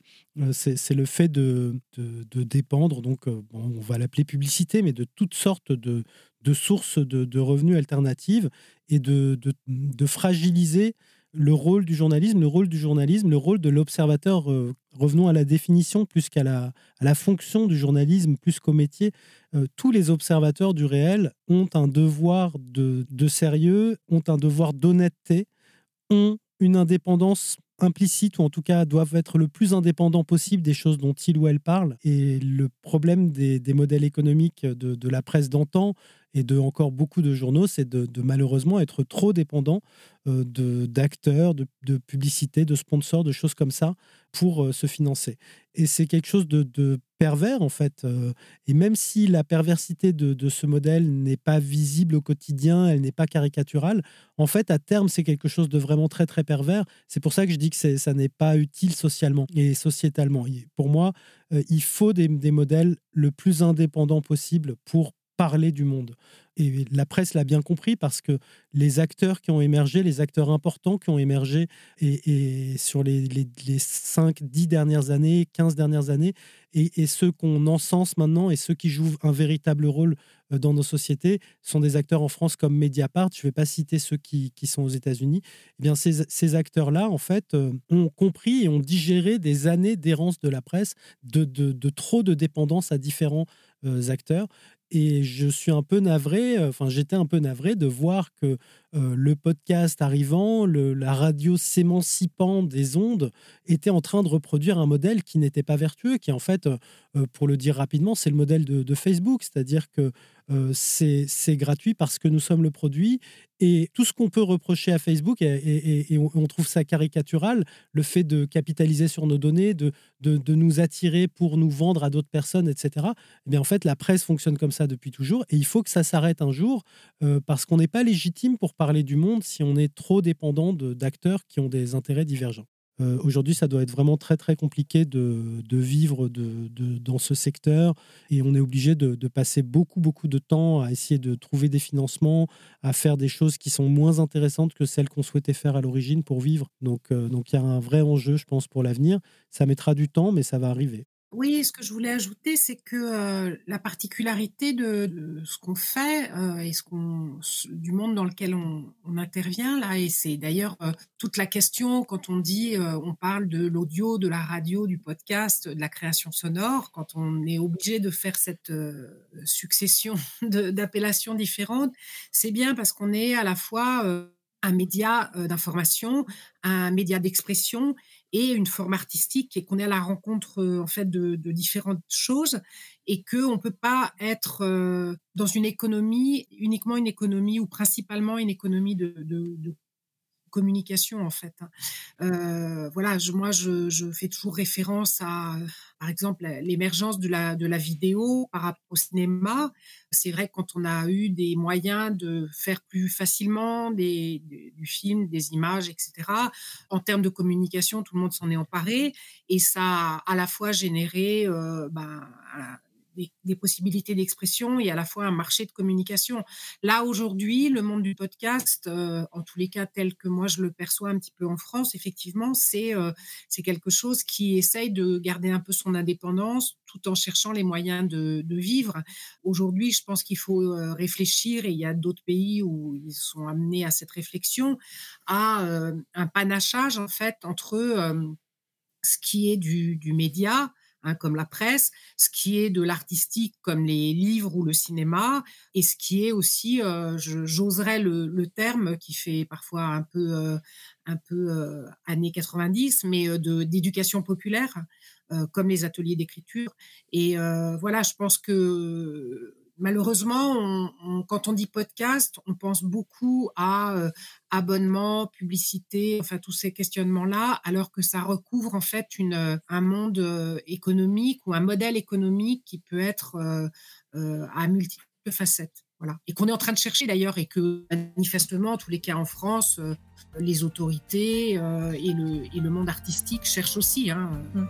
S1: c'est le fait de, de, dépendre, donc on va l'appeler publicité, mais de toutes sortes de, de sources de, revenus alternatives et de, de, fragiliser le rôle du journalisme, le rôle du journalisme, le rôle de l'observateur. Euh, revenons à la définition plus qu'à la, fonction du journalisme, plus qu'au métier. Euh, tous les observateurs du réel ont un devoir de, de sérieux, ont un devoir d'honnêteté, ont une indépendance implicite ou en tout cas doivent être le plus indépendant possible des choses dont il ou elle parle. Et le problème des, modèles économiques de la presse d'antan et de encore beaucoup de journaux, c'est de, de, malheureusement être trop dépendant euh, d'acteurs, de, de, publicités, de sponsors, de choses comme ça pour euh, se financer. Et c'est quelque chose de, pervers, en fait. Euh, et même si la perversité de, ce modèle n'est pas visible au quotidien, elle n'est pas caricaturale, en fait, à terme, c'est quelque chose de vraiment très, très pervers. C'est pour ça que je dis que ça n'est pas utile socialement et sociétalement. pour moi, il faut des, des modèles le plus indépendants possible pour parler du monde. Et la presse l'a bien compris parce que les acteurs qui ont émergé, les acteurs importants qui ont émergé et, sur les, les, 5, 10 dernières années, 15 dernières années, et, ceux qu'on encense maintenant et ceux qui jouent un véritable rôle euh, dans nos sociétés sont des acteurs en France comme Mediapart. Je ne vais pas citer ceux qui, sont aux États-Unis. Eh bien, ces, acteurs-là, en fait, euh, ont compris et ont digéré des années d'errance de la presse, de trop de dépendance à différents euh, acteurs. Et je suis un peu navré, enfin j'étais un peu navré de voir que le podcast arrivant, la radio s'émancipant des ondes, était en train de reproduire un modèle qui n'était pas vertueux, qui en fait, pour le dire rapidement, c'est le modèle de, de Facebook, c'est-à-dire que c'est gratuit parce que nous sommes le produit. Et tout ce qu'on peut reprocher à Facebook, et, on trouve ça caricatural, le fait de capitaliser sur nos données, de, de, nous attirer pour nous vendre à d'autres personnes, etc. Eh bien, en fait, la presse fonctionne comme ça depuis toujours. Et il faut que ça s'arrête un jour parce qu'on n'est pas légitime pour parler du monde si on est trop dépendant d'acteurs qui ont des intérêts divergents. Euh, aujourd'hui, ça doit être vraiment très très compliqué de, vivre dans ce secteur et on est obligé de, passer beaucoup beaucoup de temps à essayer de trouver des financements, à faire des choses qui sont moins intéressantes que celles qu'on souhaitait faire à l'origine pour vivre. Donc euh, donc il y a un vrai enjeu, je pense, pour l'avenir. Ça mettra du temps, mais ça va arriver.
S3: Oui, ce que je voulais ajouter, c'est que euh, la particularité de, ce qu'on fait euh, et ce qu'on du monde dans lequel on, intervient là, et c'est d'ailleurs euh, toute la question quand on dit, on parle de l'audio, de la radio, du podcast, de la création sonore, quand on est obligé de faire cette succession [LAUGHS] d'appellations différentes, c'est bien parce qu'on est à la fois un média d'information, un média d'expression et une forme artistique et qu'on est à la rencontre euh, en fait de, différentes choses et que on peut pas être euh, dans une économie uniquement une économie ou principalement une économie de, de communication en fait. Hein. Euh, voilà, je, moi je, fais toujours référence à, par exemple, l'émergence de la, de la vidéo par rapport au cinéma. C'est vrai que quand on a eu des moyens de faire plus facilement des, du film, des images, etc. En termes de communication, tout le monde s'en est emparé et ça a à la fois généré euh, ben, des, possibilités d'expression et à la fois un marché de communication. Là, aujourd'hui, le monde du podcast, euh, en tous les cas tel que moi je le perçois un petit peu en France, effectivement, c'est euh, quelque chose qui essaye de garder un peu son indépendance tout en cherchant les moyens de, vivre. Aujourd'hui, je pense qu'il faut euh, réfléchir, et il y a d'autres pays où ils sont amenés à cette réflexion, à un panachage en fait entre ce qui est du média, Hein, comme la presse, ce qui est de l'artistique comme les livres ou le cinéma, et ce qui est aussi, euh, j'oserais le, terme qui fait parfois un peu, euh, un peu euh, années 90, mais de d'éducation populaire, comme les ateliers d'écriture. Et voilà, je pense que malheureusement, quand on dit podcast, on pense beaucoup à euh, abonnement, publicité, enfin tous ces questionnements-là, alors que ça recouvre en fait une, un monde euh, économique ou un modèle économique qui peut être euh, à multiples facettes. Voilà. Et qu'on est en train de chercher d'ailleurs, et que manifestement, en tous les cas en France, les autorités et, le, et, le, monde artistique cherchent aussi. Hein, mmh.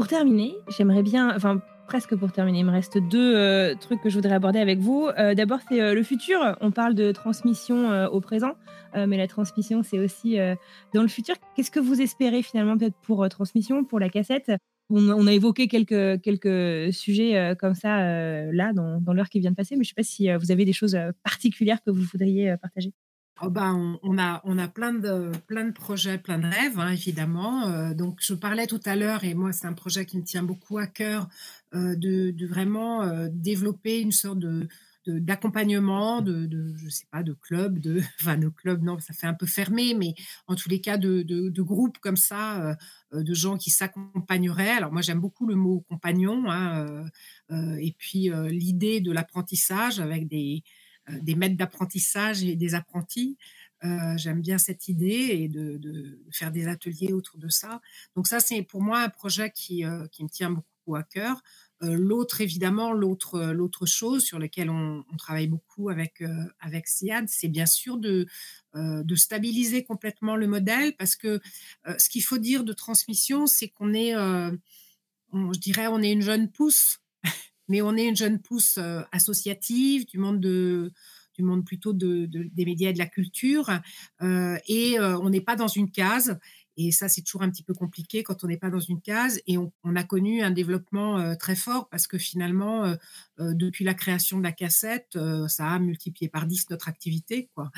S2: Pour terminer, j'aimerais bien, enfin presque pour terminer, il me reste deux euh, trucs que je voudrais aborder avec vous. Euh, d'abord, c'est euh, le futur. On parle de transmission au présent, mais la transmission, c'est aussi dans le futur. Qu'est-ce que vous espérez finalement peut-être pour transmission, pour la cassette? On, a évoqué quelques, quelques sujets comme ça là, dans, dans l'heure qui vient de passer, mais je ne sais pas si vous avez des choses particulières que vous voudriez partager.
S3: Oh ben, on, a, on a plein de, plein de projets, plein de rêves, hein, évidemment. Euh, donc, je parlais tout à l'heure, et moi, c'est un projet qui me tient beaucoup à cœur, euh, de, vraiment euh, développer une sorte de d'accompagnement, de, de, je sais pas, de club, de, [LAUGHS] enfin, de club, non, ça fait un peu fermé, mais en tous les cas, de, de groupes comme ça, de gens qui s'accompagneraient. Alors, moi, j'aime beaucoup le mot compagnon, hein, et puis l'idée de l'apprentissage avec des, des maîtres d'apprentissage et des apprentis. Euh, j'aime bien cette idée et de, faire des ateliers autour de ça. Donc ça, c'est pour moi un projet qui, euh, qui me tient beaucoup à cœur. l'autre, évidemment, l'autre, chose sur laquelle on, travaille beaucoup avec, avec SIAD, c'est bien sûr de, de stabiliser complètement le modèle parce que ce qu'il faut dire de transmission, c'est qu'on est, je dirais, on est une jeune pousse mais on est une jeune pousse euh, associative du monde de du monde plutôt de, des médias et de la culture, euh, et euh, on n'est pas dans une case. Et ça, c'est toujours un petit peu compliqué quand on n'est pas dans une case. Et on, a connu un développement très fort parce que finalement, depuis la création de la cassette, ça a multiplié par 10 notre activité. Quoi.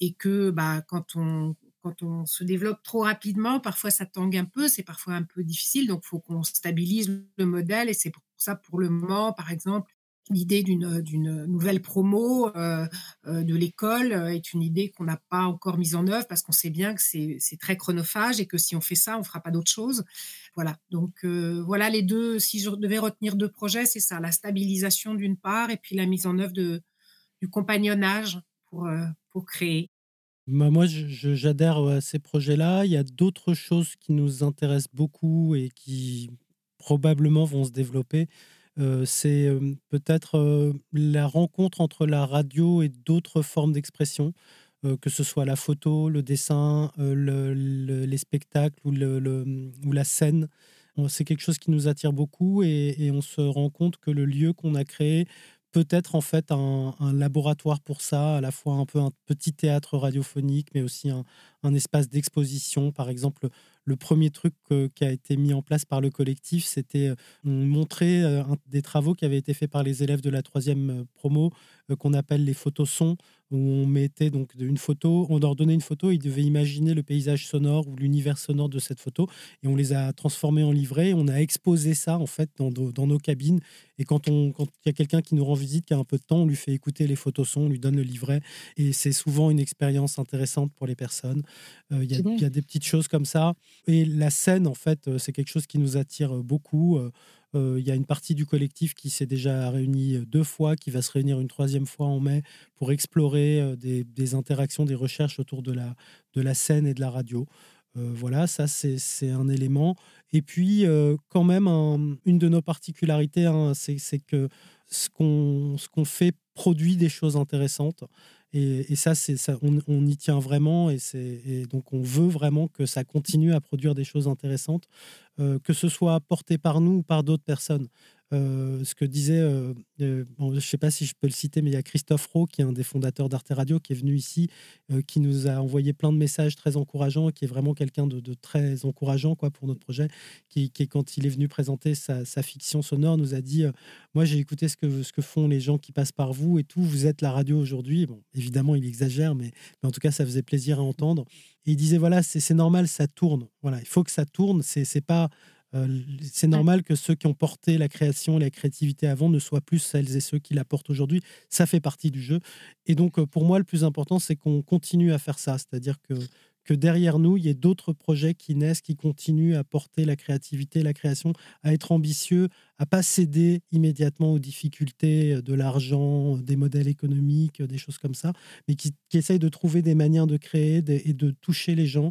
S3: Et que bah, quand, on, quand on se développe trop rapidement, parfois ça tangue un peu, c'est parfois un peu difficile. Donc, faut qu'on stabilise le modèle. Et c'est pour ça, pour le moment, par exemple, l'idée d'une d'une nouvelle promo euh, euh, de l'école est une idée qu'on n'a pas encore mise en œuvre parce qu'on sait bien que c'est très chronophage et que si on fait ça, on fera pas d'autre chose. Voilà. Donc voilà les deux. Si je devais retenir deux projets, c'est ça la stabilisation d'une part et puis la mise en œuvre de du compagnonnage pour pour créer.
S1: Bah, moi, j'adhère à ces projets-là. Il y a d'autres choses qui nous intéressent beaucoup et qui probablement vont se développer. Euh, c'est euh, peut-être euh, la rencontre entre la radio et d'autres formes d'expression, que ce soit la photo, le dessin, les spectacles ou, la scène. C'est quelque chose qui nous attire beaucoup et, on se rend compte que le lieu qu'on a créé peut-être en fait un, laboratoire pour ça, à la fois un peu un petit théâtre radiophonique, mais aussi un, espace d'exposition. Par exemple, le premier truc qui a été mis en place par le collectif, c'était euh, montrer euh, des travaux qui avaient été faits par les élèves de la troisième euh, promo, qu'on appelle les photos sons, où on mettait donc une photo, on leur donnait une photo, ils devaient imaginer le paysage sonore ou l'univers sonore de cette photo, et on les a transformés en livrets, on a exposé ça en fait dans, dans nos cabines, et quand il quand y a quelqu'un qui nous rend visite, qui a un peu de temps, on lui fait écouter les photos sons, on lui donne le livret, et c'est souvent une expérience intéressante pour les personnes. Il y, y, a des petites choses comme ça. Et la scène, en fait, euh, c'est quelque chose qui nous attire euh, beaucoup. Euh, il y a une partie du collectif qui s'est déjà réunie deux fois, qui va se réunir une troisième fois en mai pour explorer des, interactions, des recherches autour de la, de la scène et de la radio. voilà, ça c'est un élément. Et puis, quand même, une de nos particularités, hein, c'est que ce qu'on fait produit des choses intéressantes. Et, ça, on, y tient vraiment, et, donc on veut vraiment que ça continue à produire des choses intéressantes, euh, que ce soit porté par nous ou par d'autres personnes. Euh, ce que disait, euh, euh, je ne sais pas si je peux le citer, mais il y a Christophe Rowe, qui est un des fondateurs d'Arte Radio, qui est venu ici, qui nous a envoyé plein de messages très encourageants, qui est vraiment quelqu'un de, très encourageant quoi, pour notre projet, qui, quand il est venu présenter sa, fiction sonore, nous a dit, moi j'ai écouté ce que, font les gens qui passent par vous et tout, vous êtes la radio aujourd'hui. Bon, évidemment, il exagère, mais, mais en tout cas, ça faisait plaisir à entendre. Et il disait, voilà, c'est normal, ça tourne. Voilà, il faut que ça tourne. C'est pas c'est normal que ceux qui ont porté la création, la créativité avant ne soient plus celles et ceux qui la portent aujourd'hui. Ça fait partie du jeu. Et donc, euh, pour moi, le plus important, c'est qu'on continue à faire ça. C'est-à-dire que, que derrière nous, il y ait d'autres projets qui naissent, qui continuent à porter la créativité, la création, à être ambitieux, à pas céder immédiatement aux difficultés de l'argent, des modèles économiques, des choses comme ça, mais qui, qui essayent de trouver des manières de créer et de toucher les gens euh,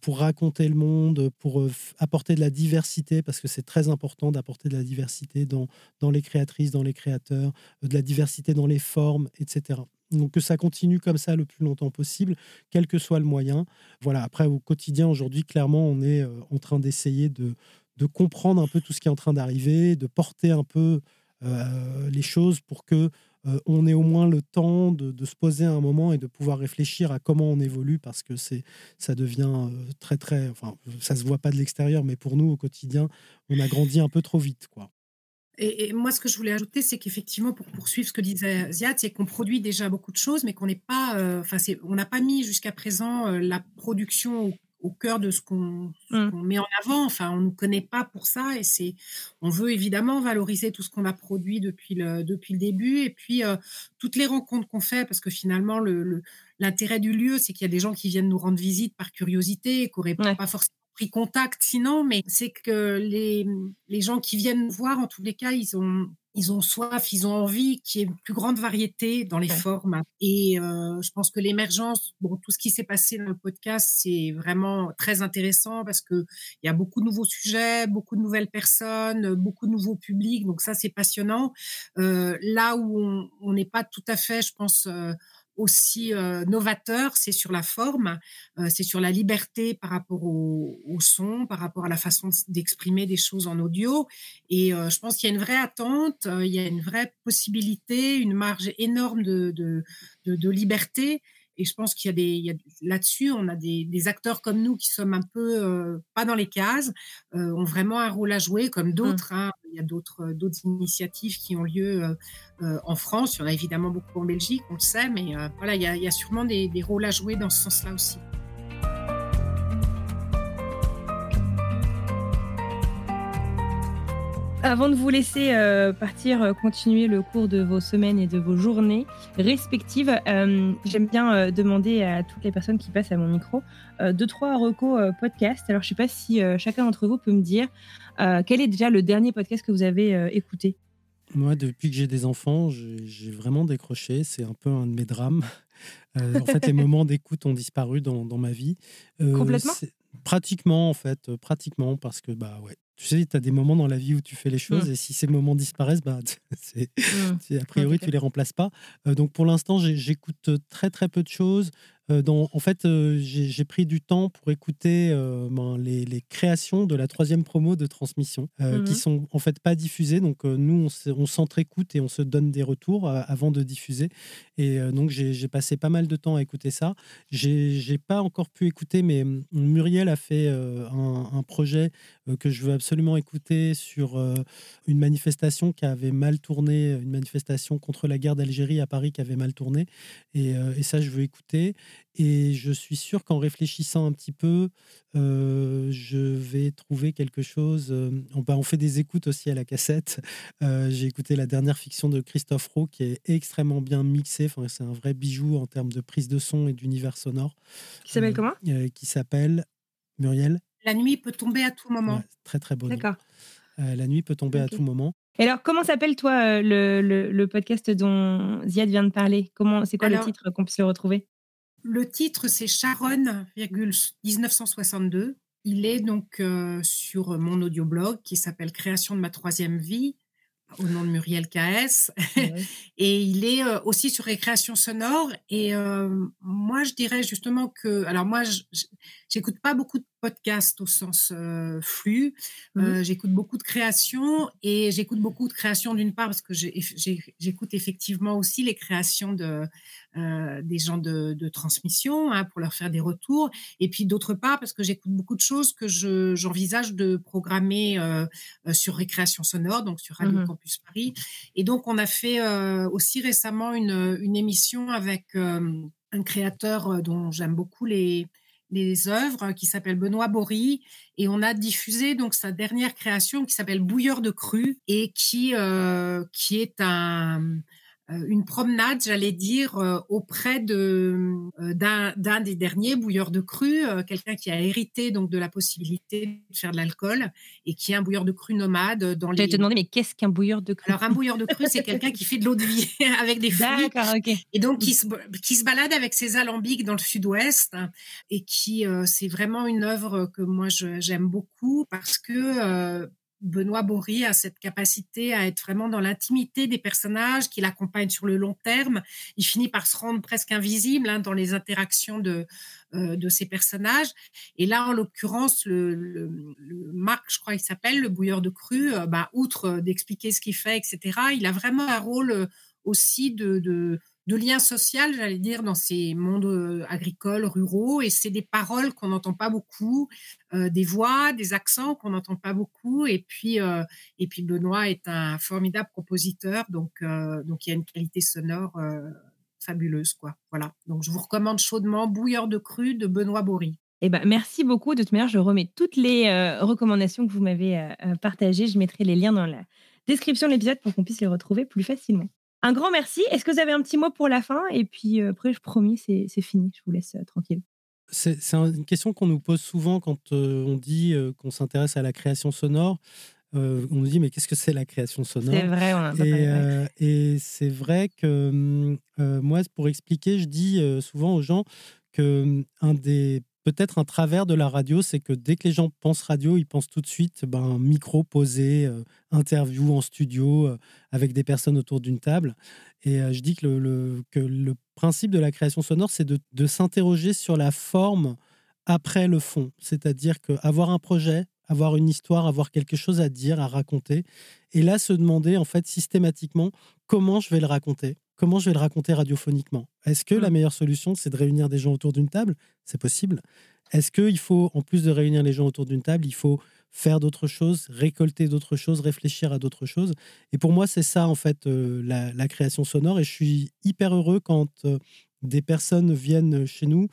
S1: pour raconter le monde, pour euh, apporter de la diversité, parce que c'est très important d'apporter de la diversité dans, dans les créatrices, dans les créateurs, euh, de la diversité dans les formes, etc. Donc que ça continue comme ça le plus longtemps possible, quel que soit le moyen. Voilà, après au quotidien, aujourd'hui, clairement, on est en train d'essayer de, de comprendre un peu tout ce qui est en train d'arriver, de porter un peu les choses pour que euh, on ait au moins le temps de, se poser un moment et de pouvoir réfléchir à comment on évolue parce que c'est ça devient euh, très très enfin ça se voit pas de l'extérieur mais pour nous au quotidien on a grandi un peu trop vite quoi.
S3: Et, moi, ce que je voulais ajouter, c'est qu'effectivement, pour poursuivre ce que disait Ziad, c'est qu'on produit déjà beaucoup de choses, mais qu'on n'est pas, euh, enfin, on n'a pas mis jusqu'à présent la production au au cœur de ce mmh. qu'on met en avant. Enfin, on ne nous connaît pas pour ça et c'est, on veut évidemment valoriser tout ce qu'on a produit depuis le, depuis le début et puis euh, toutes les rencontres qu'on fait parce que finalement le, l'intérêt du lieu, c'est qu'il y a des gens qui viennent nous rendre visite par curiosité, qui n'auraient pas forcément pris contact sinon, mais c'est que les, les gens qui viennent voir, en tous les cas, ils ont ils ont soif, ils ont envie qu'il y ait une plus grande variété dans les formes. Et euh, je pense que l'émergence, bon, tout ce qui s'est passé dans le podcast, c'est vraiment très intéressant parce que il y a beaucoup de nouveaux sujets, beaucoup de nouvelles personnes, beaucoup de nouveaux publics. Donc ça, c'est passionnant. Euh, là où on n'est pas tout à fait, je pense, euh, aussi euh, novateur, c'est sur la forme, euh, c'est sur la liberté par rapport au, son, par rapport à la façon d'exprimer des choses en audio. Et euh, je pense qu'il y a une vraie attente, il y a une vraie possibilité, une marge énorme de, de, de liberté. Et je pense qu'il y a des, là-dessus, on a des, acteurs comme nous qui sommes un peu euh, pas dans les cases, euh, ont vraiment un rôle à jouer, comme mmh. d'autres. Hein. Il y a d'autres, euh, d'autres initiatives qui ont lieu en France. Il y en a évidemment beaucoup en Belgique, on le sait, mais voilà, il y, a, sûrement des rôles à jouer dans ce sens-là aussi.
S2: Avant de vous laisser euh, partir euh, continuer le cours de vos semaines et de vos journées respectives, euh, j'aime bien demander à toutes les personnes qui passent à mon micro deux, trois recos podcast. Alors, je ne sais pas si chacun d'entre vous peut me dire quel est déjà le dernier podcast que vous avez écouté?
S1: Moi, depuis que j'ai des enfants, j'ai vraiment décroché. C'est un peu un de mes drames. en fait, les [LAUGHS] moments d'écoute ont disparu dans, dans ma vie.
S2: Complètement?
S1: Pratiquement, en fait, pratiquement, parce que, bah ouais, tu sais, tu as des moments dans la vie où tu fais les choses mmh. et si ces moments disparaissent, bah, [LAUGHS] mmh. a priori, tu les remplaces pas. donc pour l'instant, j'écoute très très peu de choses. Euh, en fait, euh, j'ai pris du temps pour écouter euh, ben, les, créations de la troisième promo de transmission, qui mmh sont en fait pas diffusées. Donc nous, on s'entre-écoute et on se donne des retours avant de diffuser. Et donc j'ai passé pas mal de temps à écouter ça. J'ai pas encore pu écouter, mais Muriel a fait un, un, projet que je veux absolument écouter sur une manifestation qui avait mal tourné, une manifestation contre la guerre d'Algérie à Paris qui avait mal tourné. Et, et ça, je veux écouter. Et je suis sûr qu'en réfléchissant un petit peu, euh, je vais trouver quelque chose. Euh, on, bah, on, fait des écoutes aussi à la cassette. [LAUGHS] Euh, j'ai écouté la dernière fiction de Christophe Rowe qui est extrêmement bien mixée. Enfin, c'est un vrai bijou en termes de prise de son et d'univers sonore.
S2: Qui s'appelle comment?
S1: Qui s'appelle Muriel.
S3: La nuit peut tomber à tout moment.
S1: très très beau.
S2: D'accord.
S1: la nuit peut tomber à tout moment.
S2: Et alors, comment s'appelle toi le, le, podcast dont Ziad vient de parler? Comment C'est quoi le titre qu'on puisse le retrouver?
S3: Le titre, c'est Sharon, 1962. Il est donc euh, sur mon audioblog qui s'appelle Création de ma troisième vie au nom de Muriel KS. [LAUGHS] et il est euh, aussi sur les créations sonores. Et euh, moi, je dirais justement que, alors moi, j'écoute pas beaucoup de podcasts au sens euh, flux. Mmh j'écoute beaucoup de créations et j'écoute beaucoup de créations d'une part parce que j'écoute effectivement aussi les créations de des gens de, transmission hein, pour leur faire des retours. Et puis d'autre part parce que j'écoute beaucoup de choses que j'envisage de programmer sur récréation sonore, donc sur Radio mmh Campus Paris. Et donc on a fait aussi récemment une, une émission avec un créateur dont j'aime beaucoup les les œuvres qui s'appelle Benoît Bory et on a diffusé donc sa dernière création qui s'appelle Bouilleur de cru et qui euh, qui est un une promenade, j'allais dire, euh, auprès de euh, d'un des derniers bouilleurs de cru, quelqu'un qui a hérité donc de la possibilité de faire de l'alcool et qui est un bouilleur de cru nomade dans les.
S2: J'allais te demander, mais qu'est-ce qu'un bouilleur de cru?
S3: Alors un bouilleur de cru, c'est quelqu'un qui fait de l'eau de vie [LAUGHS] avec des fruits. Et donc qui se, qui se balade avec ses alambics dans le sud-ouest et qui c'est vraiment une œuvre que moi j'aime beaucoup parce que Benoît Bory a cette capacité à être vraiment dans l'intimité des personnages qui l'accompagnent sur le long terme. Il finit par se rendre presque invisible hein, dans les interactions de, euh, de ces personnages. Et là, en l'occurrence, le, Marc, je crois qu'il s'appelle, le bouilleur de cru, euh, bah, outre d'expliquer ce qu'il fait, etc., il a vraiment un rôle euh, aussi de lien social, j'allais dire, dans ces mondes euh, agricoles, ruraux. Et c'est des paroles qu'on n'entend pas beaucoup, euh, des voix, des accents qu'on n'entend pas beaucoup. Et puis, euh, et puis Benoît est un formidable compositeur, donc, donc il y a une qualité sonore fabuleuse, quoi. Voilà. Donc je vous recommande chaudement Bouilleur de cru de Benoît Bory.
S2: Eh ben, merci beaucoup. De toute manière, je remets toutes les recommandations que vous m'avez partagées. Je mettrai les liens dans la description de l'épisode pour qu'on puisse les retrouver plus facilement. Un grand merci. Est-ce que vous avez un petit mot pour la fin? Et puis euh, après, je promis, c'est fini. Je vous laisse euh, tranquille.
S1: C'est une question qu'on nous pose souvent quand euh, on dit qu'on s'intéresse à la création sonore. on nous dit, mais qu'est-ce que c'est la création sonore?
S2: C'est vrai, on a
S1: Et, et c'est vrai que moi, pour expliquer, je dis souvent aux gens que un des peut-être un travers de la radio, c'est que dès que les gens pensent radio, ils pensent tout de suite ben, micro posé, euh, interview en studio euh, avec des personnes autour d'une table. Et euh, je dis que le, principe de la création sonore, c'est de, de s'interroger sur la forme après le fond. C'est-à-dire qu'avoir un projet, avoir une histoire, avoir quelque chose à dire, à raconter, et là se demander en fait systématiquement comment je vais le raconter comment je vais le raconter radiophoniquement? Est-ce que la mmh. meilleure solution, c'est de réunir des gens autour d'une table? C'est possible. Est-ce qu'il faut, en plus de réunir les gens autour d'une table, il faut faire d'autres choses, récolter d'autres choses, réfléchir à d'autres choses? Et pour moi, c'est ça, en fait, euh, la, création sonore. Et je suis hyper heureux quand euh, des personnes viennent chez nous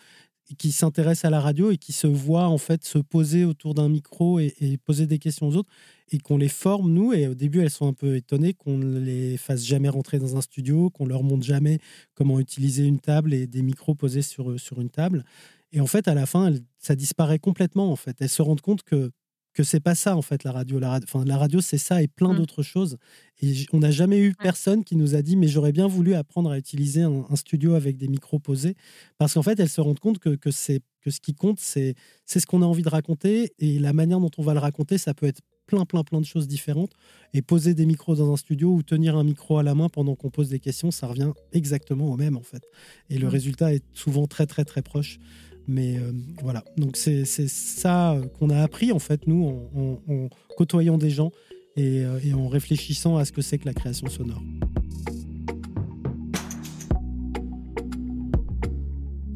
S1: qui s'intéressent à la radio et qui se voient en fait se poser autour d'un micro et, poser des questions aux autres. Et qu'on les forme, nous. Et au début, elles sont un peu étonnées qu'on ne les fasse jamais rentrer dans un studio, qu'on leur montre jamais comment utiliser une table et des micros posés sur, sur une table. Et en fait, à la fin, ça disparaît complètement. En fait, elles se rendent compte que que c'est pas ça en fait la radio. La, radio, enfin, la radio c'est ça et plein mmh. d'autres choses. Et on n'a jamais eu personne qui nous a dit mais j'aurais bien voulu apprendre à utiliser un, studio avec des micros posés parce qu'en fait elles se rendent compte que, que, c'est, que ce qui compte c'est, c'est ce qu'on a envie de raconter et la manière dont on va le raconter ça peut être plein plein plein de choses différentes et poser des micros dans un studio ou tenir un micro à la main pendant qu'on pose des questions ça revient exactement au même en fait et le résultat est souvent très très très proche. Mais euh, voilà, donc c'est ça qu'on a appris en fait, nous, en, côtoyant des gens euh, et, en réfléchissant à ce que c'est que la création sonore.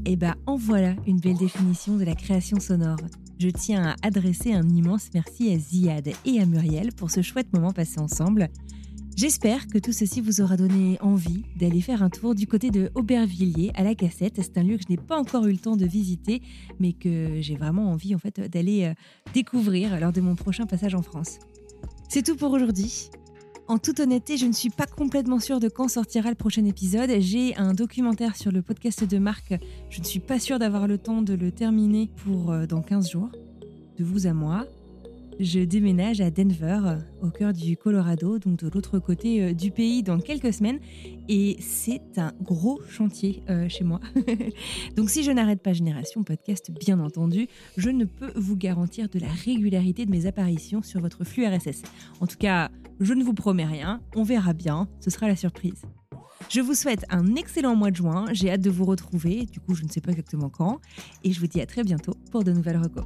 S2: Et eh bien, en voilà une belle définition de la création sonore. Je tiens à adresser un immense merci à Ziad et à Muriel pour ce chouette moment passé ensemble. J'espère que tout ceci vous aura donné envie d'aller faire un tour du côté de Aubervilliers à la cassette. C'est un lieu que je n'ai pas encore eu le temps de visiter, mais que j'ai vraiment envie en fait d'aller euh, découvrir lors de mon prochain passage en France. C'est tout pour aujourd'hui. En toute honnêteté, je ne suis pas complètement sûre de quand sortira le prochain épisode. J'ai un documentaire sur le podcast de Marc. Je ne suis pas sûre d'avoir le temps de le terminer pour euh, dans 15 jours. De vous à moi je déménage à Denver, au cœur du Colorado, donc de l'autre côté euh, du pays, dans quelques semaines. Et c'est un gros chantier euh, chez moi. [LAUGHS] donc si je n'arrête pas Génération Podcast, bien entendu, je ne peux vous garantir de la régularité de mes apparitions sur votre flux RSS. En tout cas, je ne vous promets rien, on verra bien, ce sera la surprise. Je vous souhaite un excellent mois de juin, j'ai hâte de vous retrouver, du coup je ne sais pas exactement quand, et je vous dis à très bientôt pour de nouvelles recos.